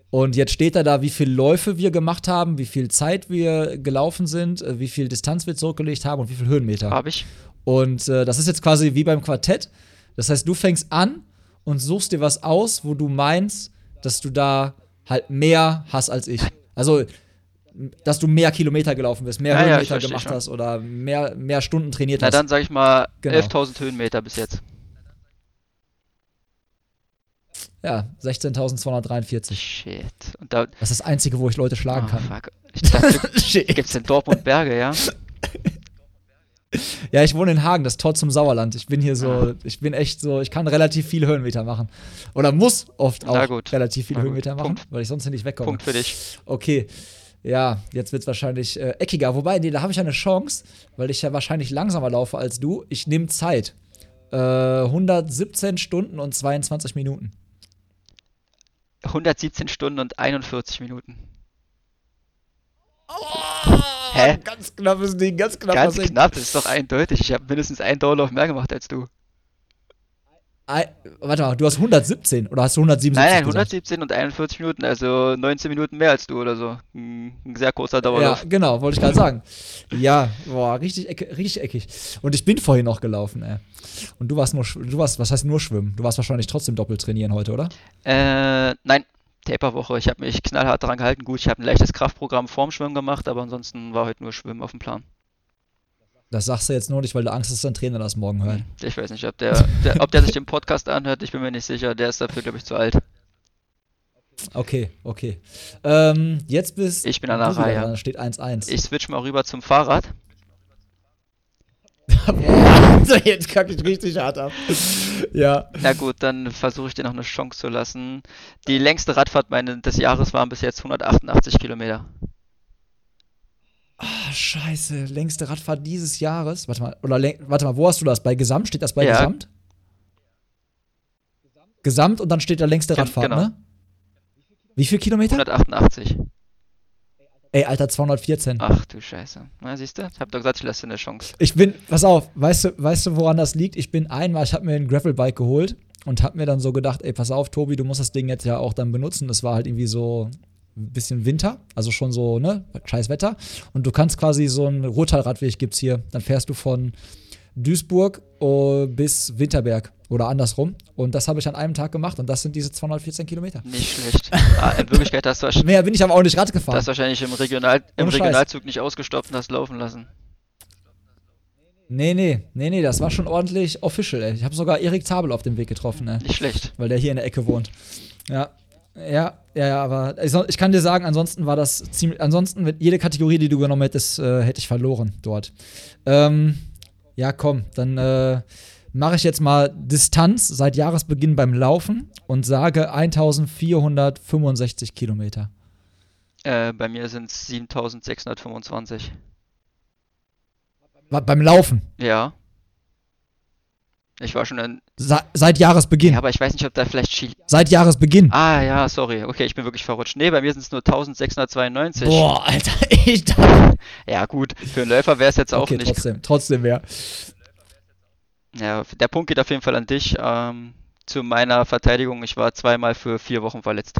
Und jetzt steht da da, wie viele Läufe wir gemacht haben, wie viel Zeit wir gelaufen sind, äh, wie viel Distanz wir zurückgelegt haben und wie viel Höhenmeter. Habe ich. Und äh, das ist jetzt quasi wie beim Quartett. Das heißt, du fängst an und suchst dir was aus, wo du meinst, dass du da halt mehr hast als ich. Also, dass du mehr Kilometer gelaufen bist, mehr Ja, ja, Höhenmeter verstehe gemacht schon. hast oder mehr, mehr Stunden trainiert Na hast. dann sage ich mal Genau. 11.000 Höhenmeter bis jetzt. Ja, 16.243. Shit. Und da. Das ist das Einzige, wo ich Leute schlagen Oh, kann. fuck. Ich dachte, gibt's in Dortmund Berge, ja? Ja, ich wohne in Hagen, das Tor zum Sauerland. Ich bin hier so, Ah. ich bin echt so, ich kann relativ viel Höhenmeter machen. Oder muss oft Na auch relativ viel Na. Höhenmeter machen, Punkt. weil ich sonst hier nicht wegkomme. Punkt für dich. Okay. Ja, jetzt wird es wahrscheinlich äh, eckiger. Wobei, nee, da habe ich ja eine Chance, weil ich ja wahrscheinlich langsamer laufe als du. Ich nehme Zeit. Äh, 117 Stunden und 22 Minuten. 117 Stunden und 41 Minuten. Hä? Ganz knappes Ding, ganz knapp. Ganz knapp, das ist doch eindeutig. Ich habe mindestens einen Dauerlauf mehr gemacht als du. Warte mal, du hast 117 oder hast du 177 Nein, nein, gesagt? 117 und 41 Minuten, also 19 Minuten mehr als du oder so. Ein sehr Ja, Dauerlauf. genau, wollte ich gerade sagen. Ja, boah, richtig, ecke, richtig eckig. Und ich bin vorhin noch gelaufen, ey. Und du warst nur, du warst, was heißt nur schwimmen? Du warst wahrscheinlich trotzdem doppelt trainieren heute, oder? Äh, nein, Taperwoche. Ich habe mich knallhart dran gehalten. Gut, ich habe ein leichtes Kraftprogramm vorm Schwimmen gemacht, aber ansonsten war heute nur Schwimmen auf dem Plan. Das sagst du jetzt nur nicht, weil du Angst hast, dass dein Trainer das morgen hört. Ich weiß nicht, ob der, der, ob der sich den Podcast anhört, ich bin mir nicht sicher. Der ist dafür, glaube ich, zu alt. Okay, okay. Ähm, jetzt bist Ich bin an der Reihe. dran, steht 1-1. Ich switch mal rüber zum Fahrrad. Also jetzt kacke ich richtig hart ab. ja. Na gut, dann versuche ich dir noch eine Chance zu lassen. Die längste Radfahrt meine, des Jahres waren bis jetzt 188 Kilometer. Ah, scheiße, längste Radfahrt dieses Jahres. Warte mal, oder warte mal, wo hast du das? Bei Gesamt? Steht das bei Ja. Gesamt? Gesamt und dann steht da längste Radfahrt, genau. ne? Wie viel Kilometer? 188. Ey, Alter, 214. Ach du Scheiße. Na, siehst du? Ich hab doch gesagt, ich lasse dir eine Chance. Ich bin, pass auf, weißt du, weißt du, woran das liegt? Ich bin einmal, ich habe mir ein Gravelbike geholt und habe mir dann so gedacht, ey, pass auf, Tobi, du musst das Ding jetzt ja auch dann benutzen. Das war halt irgendwie so bisschen Winter, also schon so, ne, scheiß Wetter. Und du kannst quasi so einen Ruhrtalradweg gibt's hier. Dann fährst du von Duisburg äh, bis Winterberg oder andersrum. Und das habe ich an einem Tag gemacht und das sind diese 214 Kilometer. Nicht schlecht. Ah, in Wirklichkeit hast du, wahrsch- Mehr bin ich aber auch nicht Rad du gefahren. hast wahrscheinlich im, Regional, im. Regionalzug nicht ausgestopft und hast laufen lassen. Nee, nee, nee, nee, das war schon ordentlich official, ey. Ich habe sogar Erik Zabel auf dem Weg getroffen, ey. Nicht schlecht. weil der hier in der Ecke wohnt. Ja. Ja, ja, ja, aber ich, kann dir sagen, ansonsten war das ziemlich. Ansonsten, jede Kategorie, die du genommen hättest, äh, hätte ich verloren dort. Ähm, ja, komm, dann äh, mache ich jetzt mal Distanz seit Jahresbeginn beim Laufen und sage 1465 Kilometer. Äh, bei mir sind es 7625. Wa- Beim Laufen. Ja. Ich war schon in. Sa seit Jahresbeginn. Ja, aber ich weiß nicht, ob da vielleicht Chile. Seit Jahresbeginn. Ah, ja, sorry. Okay, ich bin wirklich verrutscht. Nee, bei mir sind es nur 1692. Boah, Alter, ich dachte. Ja, gut. Für einen Läufer wäre es jetzt auch Okay, nicht. trotzdem, trotzdem mehr. Ja, der Punkt geht auf jeden Fall an dich. Ähm, zu meiner Verteidigung, ich war zweimal für vier Wochen verletzt.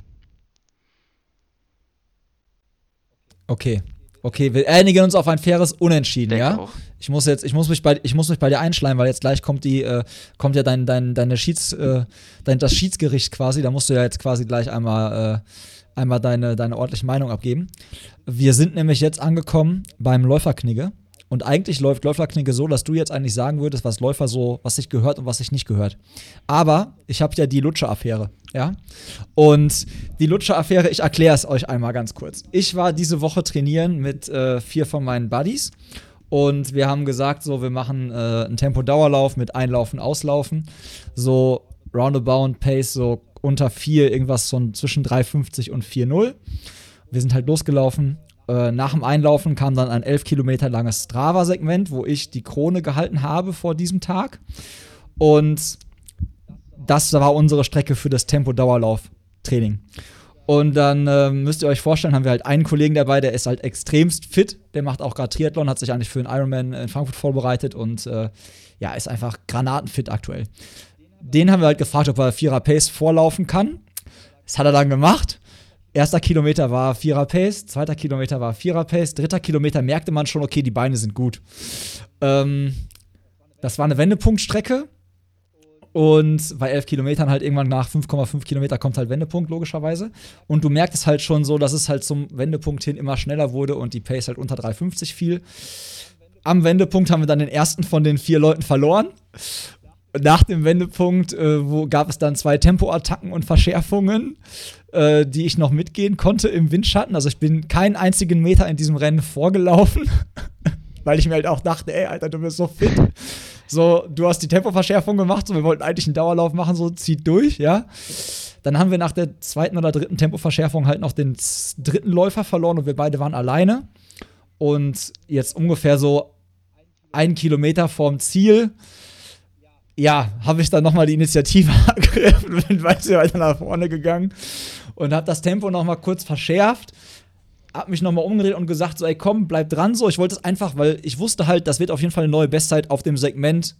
Okay. Okay, wir einigen uns auf ein faires Unentschieden, Denke ja? auch. Ich muss jetzt, ich muss mich bei, ich muss mich bei dir einschleimen, weil jetzt gleich kommt die, äh, kommt ja dein, dein, deine Schieds, äh, dein, das Schiedsgericht quasi. Da musst du ja jetzt quasi gleich einmal, äh, einmal deine, deine ordentliche Meinung abgeben. Wir sind nämlich jetzt angekommen beim Läuferknigge. Und eigentlich läuft Läuferknigge so, dass du jetzt eigentlich sagen würdest, was Läufer so, was sich gehört und was sich nicht gehört. Aber ich habe ja die Lutscher-Affäre, ja. Und die Lutscher-Affäre, ich erkläre es euch einmal ganz kurz. Ich war diese Woche trainieren mit äh, vier von meinen Buddies und wir haben gesagt, so, wir machen äh, einen Tempo-Dauerlauf mit Einlaufen, Auslaufen. So roundabout Pace, so unter 4, irgendwas so zwischen 3,50 und 4,0. Wir sind halt losgelaufen. Äh, nach dem Einlaufen kam dann ein 11 Kilometer langes Strava-Segment, wo ich die Krone gehalten habe vor diesem Tag. Und das war unsere Strecke für das Tempo-Dauerlauf-Training. Und dann äh, müsst ihr euch vorstellen, haben wir halt einen Kollegen dabei, der ist halt extremst fit. Der macht auch gerade Triathlon, hat sich eigentlich für einen Ironman in Frankfurt vorbereitet und äh, ja, ist einfach granatenfit aktuell. Den haben wir halt gefragt, ob er Vierer Pace vorlaufen kann. Das hat er dann gemacht. Erster Kilometer war Vierer Pace, zweiter Kilometer war Vierer Pace, dritter Kilometer merkte man schon, okay, die Beine sind gut. Ähm, das war eine Wendepunktstrecke. Und bei 11 Kilometern halt irgendwann nach 5,5 Kilometer kommt halt Wendepunkt, logischerweise. Und du merkst halt schon so, dass es halt zum Wendepunkt hin immer schneller wurde und die Pace halt unter 3,50 fiel. Am Wendepunkt haben wir dann den ersten von den vier Leuten verloren. Nach dem Wendepunkt äh, wo gab es dann zwei Tempoattacken und Verschärfungen, äh, die ich noch mitgehen konnte im Windschatten. Also ich bin keinen einzigen Meter in diesem Rennen vorgelaufen, weil ich mir halt auch dachte, ey, Alter, du bist so fit. So, du hast die Tempoverschärfung gemacht, so, wir wollten eigentlich einen Dauerlauf machen, so, zieht durch, ja. Dann haben wir nach der zweiten oder dritten Tempoverschärfung halt noch den dritten Läufer verloren und wir beide waren alleine. Und jetzt ungefähr so ein Kilometer vorm Ziel, ja, habe ich dann nochmal die Initiative ergriffen bin weiter nach vorne gegangen und habe das Tempo nochmal kurz verschärft hab mich nochmal umgedreht und gesagt, so, ey, komm, bleib dran, so. Ich wollte es einfach, weil ich wusste halt, das wird auf jeden Fall eine neue Bestzeit auf dem Segment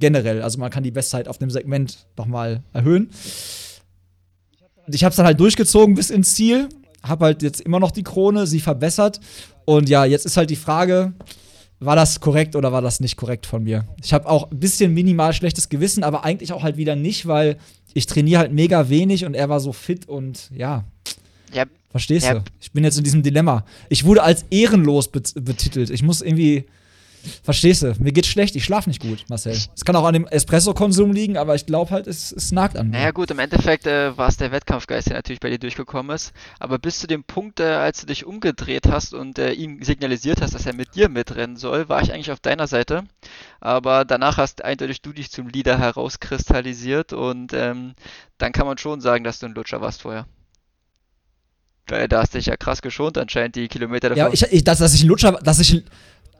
generell. Also man kann die Bestzeit auf dem Segment nochmal erhöhen. Und ich hab's dann halt durchgezogen bis ins Ziel. Hab halt jetzt immer noch die Krone, sie verbessert. Und ja, jetzt ist halt die Frage, war das korrekt oder war das nicht korrekt von mir? Ich habe auch ein bisschen minimal schlechtes Gewissen, aber eigentlich auch halt wieder nicht, weil ich trainiere halt mega wenig und er war so fit und ja, Ja, Verstehst Ja. du? Ich bin jetzt in diesem Dilemma. Ich wurde als ehrenlos bet betitelt. Ich muss irgendwie. Verstehst du? Mir geht's schlecht, ich schlafe nicht gut, Marcel. Es kann auch an dem Espresso-Konsum liegen, aber ich glaube halt, es, es nagt an mir. Naja gut, im Endeffekt äh, war es der Wettkampfgeist, der natürlich bei dir durchgekommen ist. Aber bis zu dem Punkt, äh, als du dich umgedreht hast und äh, ihm signalisiert hast, dass er mit dir mitrennen soll, war ich eigentlich auf deiner Seite. Aber danach hast eindeutig du dich zum Leader herauskristallisiert und ähm, dann kann man schon sagen, dass du ein Lutscher warst vorher. Weil da hast du dich ja krass geschont, anscheinend die Kilometer davor. Ja, ich, ich, dass, dass ich ein Lutscher, dass ich, ein-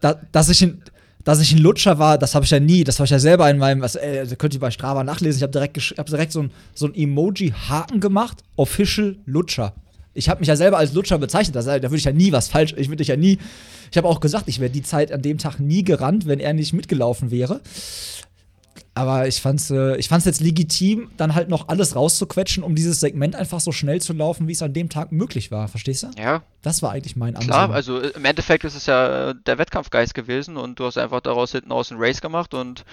da, dass ich ein, dass ich ein Lutscher war, das habe ich ja nie. Das habe ich ja selber in meinem, was, äh, das könnt ihr bei Strava nachlesen. Ich habe direkt, hab direkt so ein, so ein Emoji-Haken gemacht, Official Lutscher. Ich habe mich ja selber als Lutscher bezeichnet. Das, da würde ich ja nie was falsch. Ich würde ja nie. Ich habe auch gesagt, ich wäre die Zeit an dem Tag nie gerannt, wenn er nicht mitgelaufen wäre. Aber ich fand's, äh, ich fand's jetzt legitim, dann halt noch alles rauszuquetschen, um dieses Segment einfach so schnell zu laufen, wie es an dem Tag möglich war. Verstehst du? ja, Das war eigentlich mein Klar, Ansinnen. also äh, im Endeffekt ist es ja äh, der Wettkampfgeist gewesen und du hast einfach daraus hinten aus ein Race gemacht und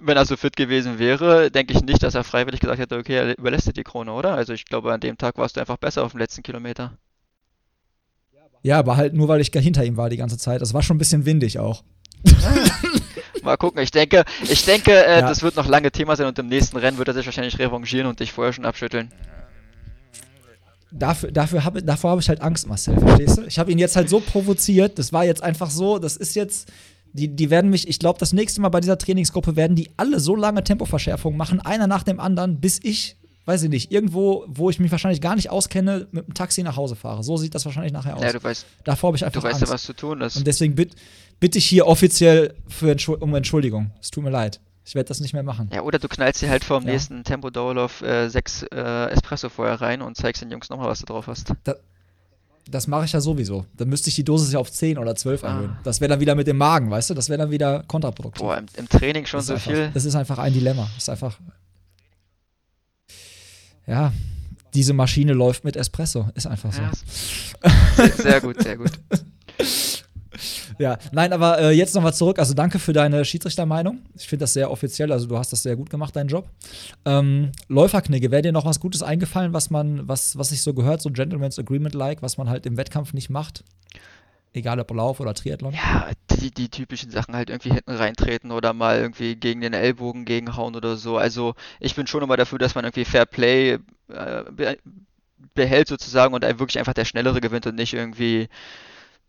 wenn er so fit gewesen wäre, denke ich nicht, dass er freiwillig gesagt hätte, okay, er überlässt dir die Krone, oder? Also ich glaube, an dem Tag warst du einfach besser auf dem letzten Kilometer. Ja, aber halt nur, weil ich hinter ihm war die ganze Zeit. Das war schon ein bisschen windig auch. Mal gucken, ich denke, ich denke, äh, Ja. das wird noch lange Thema sein und im nächsten Rennen wird er sich wahrscheinlich revanchieren und dich vorher schon abschütteln. Dafür, dafür hab, davor habe ich halt Angst, Marcel, verstehst du? Ich habe ihn jetzt halt so provoziert, das war jetzt einfach so, das ist jetzt, die, die werden mich, ich glaube, das nächste Mal bei dieser Trainingsgruppe werden die alle so lange Tempoverschärfungen machen, einer nach dem anderen, bis ich, weiß ich nicht, irgendwo, wo ich mich wahrscheinlich gar nicht auskenne, mit dem Taxi nach Hause fahre. So sieht das wahrscheinlich nachher aus. Ja, du weißt, davor habe ich du einfach weißt Angst. ja, was zu tun ist. Und deswegen bitt, bitte ich hier offiziell Entschuld um Entschuldigung. Es tut mir leid. Ich werde das nicht mehr machen. Ja, oder du knallst dir halt vor dem Ja. nächsten Tempo-Dauerlauf äh, sechs äh, Espresso vorher rein und zeigst den Jungs nochmal, was du drauf hast. Das mache ich ja sowieso. Dann müsste ich die Dosis ja auf 10 oder 12 Ah. erhöhen. Das wäre dann wieder mit dem Magen, weißt du? Das wäre dann wieder kontraproduktiv. Boah, im, im Training schon so ist viel. einfach, das ist einfach ein Dilemma. Das ist einfach. Ja, diese Maschine läuft mit Espresso. Ist einfach so. Ja, sehr, gut, sehr gut. Ja, nein, aber äh, jetzt nochmal zurück. Also danke für deine Schiedsrichtermeinung. Ich finde das sehr offiziell. Also du hast das sehr gut gemacht, deinen Job. Ähm, Läuferknigge, wäre dir noch was Gutes eingefallen, was man, was, was sich so gehört, so Gentleman's Agreement-like, was man halt im Wettkampf nicht macht? Egal ob Lauf oder Triathlon? Ja, die, die typischen Sachen halt irgendwie hinten reintreten oder mal irgendwie gegen den Ellbogen gegenhauen oder so. Also ich bin schon immer dafür, dass man irgendwie Fair Play äh, behält sozusagen und wirklich einfach der Schnellere gewinnt und nicht irgendwie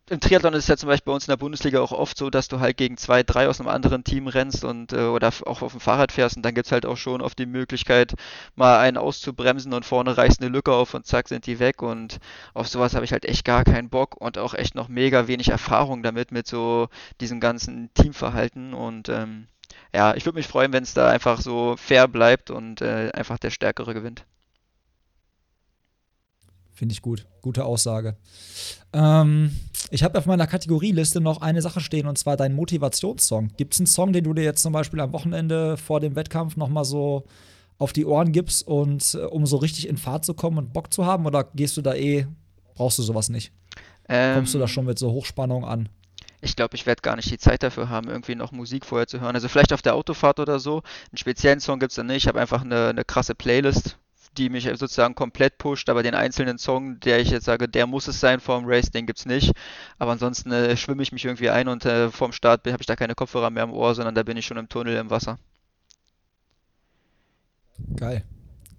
im Triathlon ist es ja zum Beispiel bei uns in der Bundesliga auch oft so, dass du halt gegen zwei, drei aus einem anderen Team rennst und äh, oder auch auf dem Fahrrad fährst und dann gibt es halt auch schon oft die Möglichkeit, mal einen auszubremsen und vorne reißt eine Lücke auf und zack sind die weg und auf sowas habe ich halt echt gar keinen Bock und auch echt noch mega wenig Erfahrung damit mit so diesem ganzen Teamverhalten und ähm, ja, ich würde mich freuen, wenn es da einfach so fair bleibt und äh, einfach der Stärkere gewinnt. Finde ich gut. Gute Aussage. Ähm, ich habe auf meiner Kategorieliste noch eine Sache stehen und zwar dein Motivationssong. Gibt es einen Song, den du dir jetzt zum Beispiel am Wochenende vor dem Wettkampf nochmal so auf die Ohren gibst und äh, um so richtig in Fahrt zu kommen und Bock zu haben? Oder gehst du da eh, brauchst du sowas nicht? Ähm, Kommst du da schon mit so Hochspannung an? Ich glaube, ich werde gar nicht die Zeit dafür haben, irgendwie noch Musik vorher zu hören. Also vielleicht auf der Autofahrt oder so. Einen speziellen Song gibt es dann nicht. Ich habe einfach eine, eine krasse Playlist, die mich sozusagen komplett pusht, aber den einzelnen Song, der ich jetzt sage, der muss es sein vorm Race, den gibt's nicht. Aber ansonsten äh, schwimme ich mich irgendwie ein und äh, vorm Start habe ich da keine Kopfhörer mehr am Ohr, sondern da bin ich schon im Tunnel im Wasser. Geil,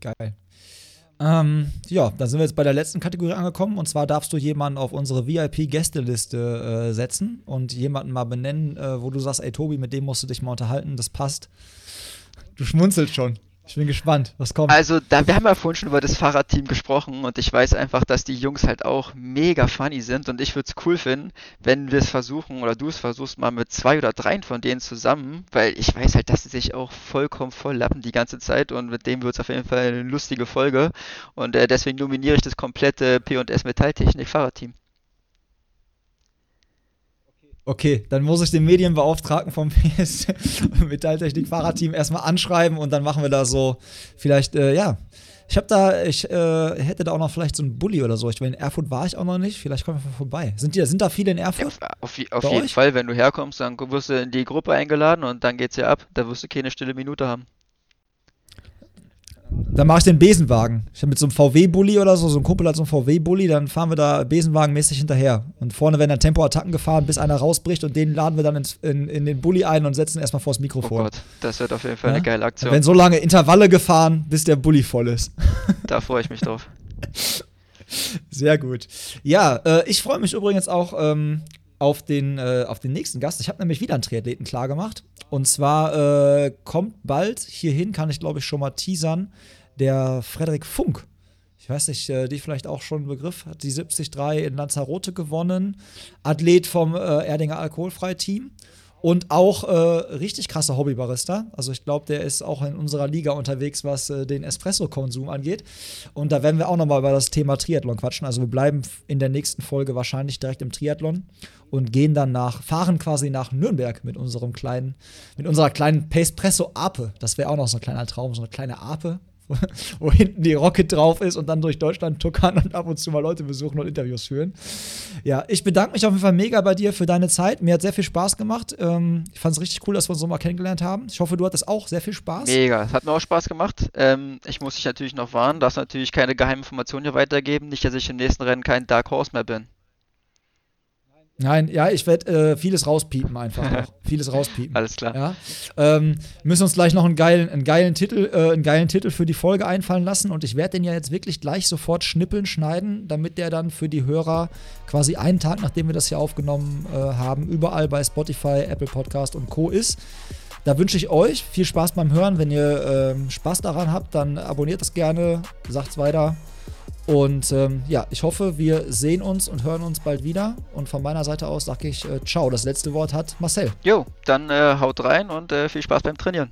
geil. Ähm, ja, dann sind wir jetzt bei der letzten Kategorie angekommen. Und zwar darfst du jemanden auf unsere VIP-Gästeliste äh, setzen und jemanden mal benennen, äh, wo du sagst, ey Tobi, mit dem musst du dich mal unterhalten, das passt. Du schmunzelst schon. Ich bin gespannt, was kommt. Also, da, wir haben ja vorhin schon über das Fahrradteam gesprochen und ich weiß einfach, dass die Jungs halt auch mega funny sind und ich würde es cool finden, wenn wir es versuchen oder du es versuchst mal mit zwei oder dreien von denen zusammen, weil ich weiß halt, dass sie sich auch vollkommen voll lappen die ganze Zeit und mit dem wird es auf jeden Fall eine lustige Folge und äh, deswegen nominiere ich das komplette P&S Metalltechnik Fahrradteam. Okay, dann muss ich den Medienbeauftragten vom PS Metalltechnik Fahrradteam erstmal anschreiben und dann machen wir da so vielleicht, äh, ja. Ich habe da, ich äh, hätte da auch noch vielleicht so einen Bulli oder so. Ich meine, in Erfurt war ich auch noch nicht. Vielleicht kommen wir vorbei. Sind, die, sind da viele in Erfurt? Ja, auf, auf jeden euch? Fall, wenn du herkommst, dann wirst du in die Gruppe eingeladen und dann geht's ja ab. Da wirst du keine stille Minute haben. Dann mache ich den Besenwagen. Ich habe mit so einem VW-Bully oder so, so ein Kumpel hat so einen VW-Bully, dann fahren wir da Besenwagenmäßig hinterher. Und vorne werden dann Tempoattacken gefahren, bis einer rausbricht und den laden wir dann ins, in, in den Bully ein und setzen erstmal vors Mikrofon. Oh Gott, das wird auf jeden Fall ja? eine geile Aktion. Werden so lange Intervalle gefahren, bis der Bully voll ist. Da freue ich mich drauf. Sehr gut. Ja, äh, ich freue mich übrigens auch ähm, auf, den, äh, auf den nächsten Gast. Ich habe nämlich wieder einen Triathleten klargemacht. Und zwar äh, kommt bald hierhin, kann ich glaube ich schon mal teasern, der Frederik Funk. Ich weiß nicht, äh, die vielleicht auch schon ein Begriff, hat die 73 in Lanzarote gewonnen. Athlet vom äh, Erdinger Alkoholfrei-Team. Und auch äh, richtig krasser Hobbybarista. Also ich glaube, der ist auch in unserer Liga unterwegs, was äh, den Espresso-Konsum angeht. Und da werden wir auch nochmal über das Thema Triathlon quatschen. Also wir bleiben in der nächsten Folge wahrscheinlich direkt im Triathlon und gehen dann nach, fahren quasi nach Nürnberg mit unserem kleinen, mit unserer kleinen Pespresso Ape. Das wäre auch noch so ein kleiner Traum, so eine kleine Ape wo hinten die Rocket drauf ist und dann durch Deutschland tuckern und ab und zu mal Leute besuchen und Interviews führen. Ja, ich bedanke mich auf jeden Fall mega bei dir für deine Zeit. Mir hat sehr viel Spaß gemacht. Ähm, ich fand es richtig cool, dass wir uns so mal kennengelernt haben. Ich hoffe, du hattest auch sehr viel Spaß. Mega, es hat mir auch Spaß gemacht. Ähm, ich muss dich natürlich noch warnen, darfst natürlich keine geheimen Informationen hier weitergeben. Nicht, dass ich im nächsten Rennen kein Dark Horse mehr bin. Nein, ja, ich werde äh, vieles rauspiepen einfach noch. vieles rauspiepen. Alles klar. Ja? Ähm, müssen uns gleich noch einen geilen, einen geilen Titel, äh, einen geilen Titel für die Folge einfallen lassen und ich werde den ja jetzt wirklich gleich sofort schnippeln, schneiden, damit der dann für die Hörer quasi einen Tag, nachdem wir das hier aufgenommen äh, haben, überall bei Spotify, Apple Podcast und Co. ist. Da wünsche ich euch viel Spaß beim Hören. Wenn ihr ähm, Spaß daran habt, dann abonniert es gerne, sagt es weiter. Und ähm, ja, ich hoffe, wir sehen uns und hören uns bald wieder. Und von meiner Seite aus sage ich äh, ciao. Das letzte Wort hat Marcel. Jo, dann äh, haut rein und äh, viel Spaß beim Trainieren.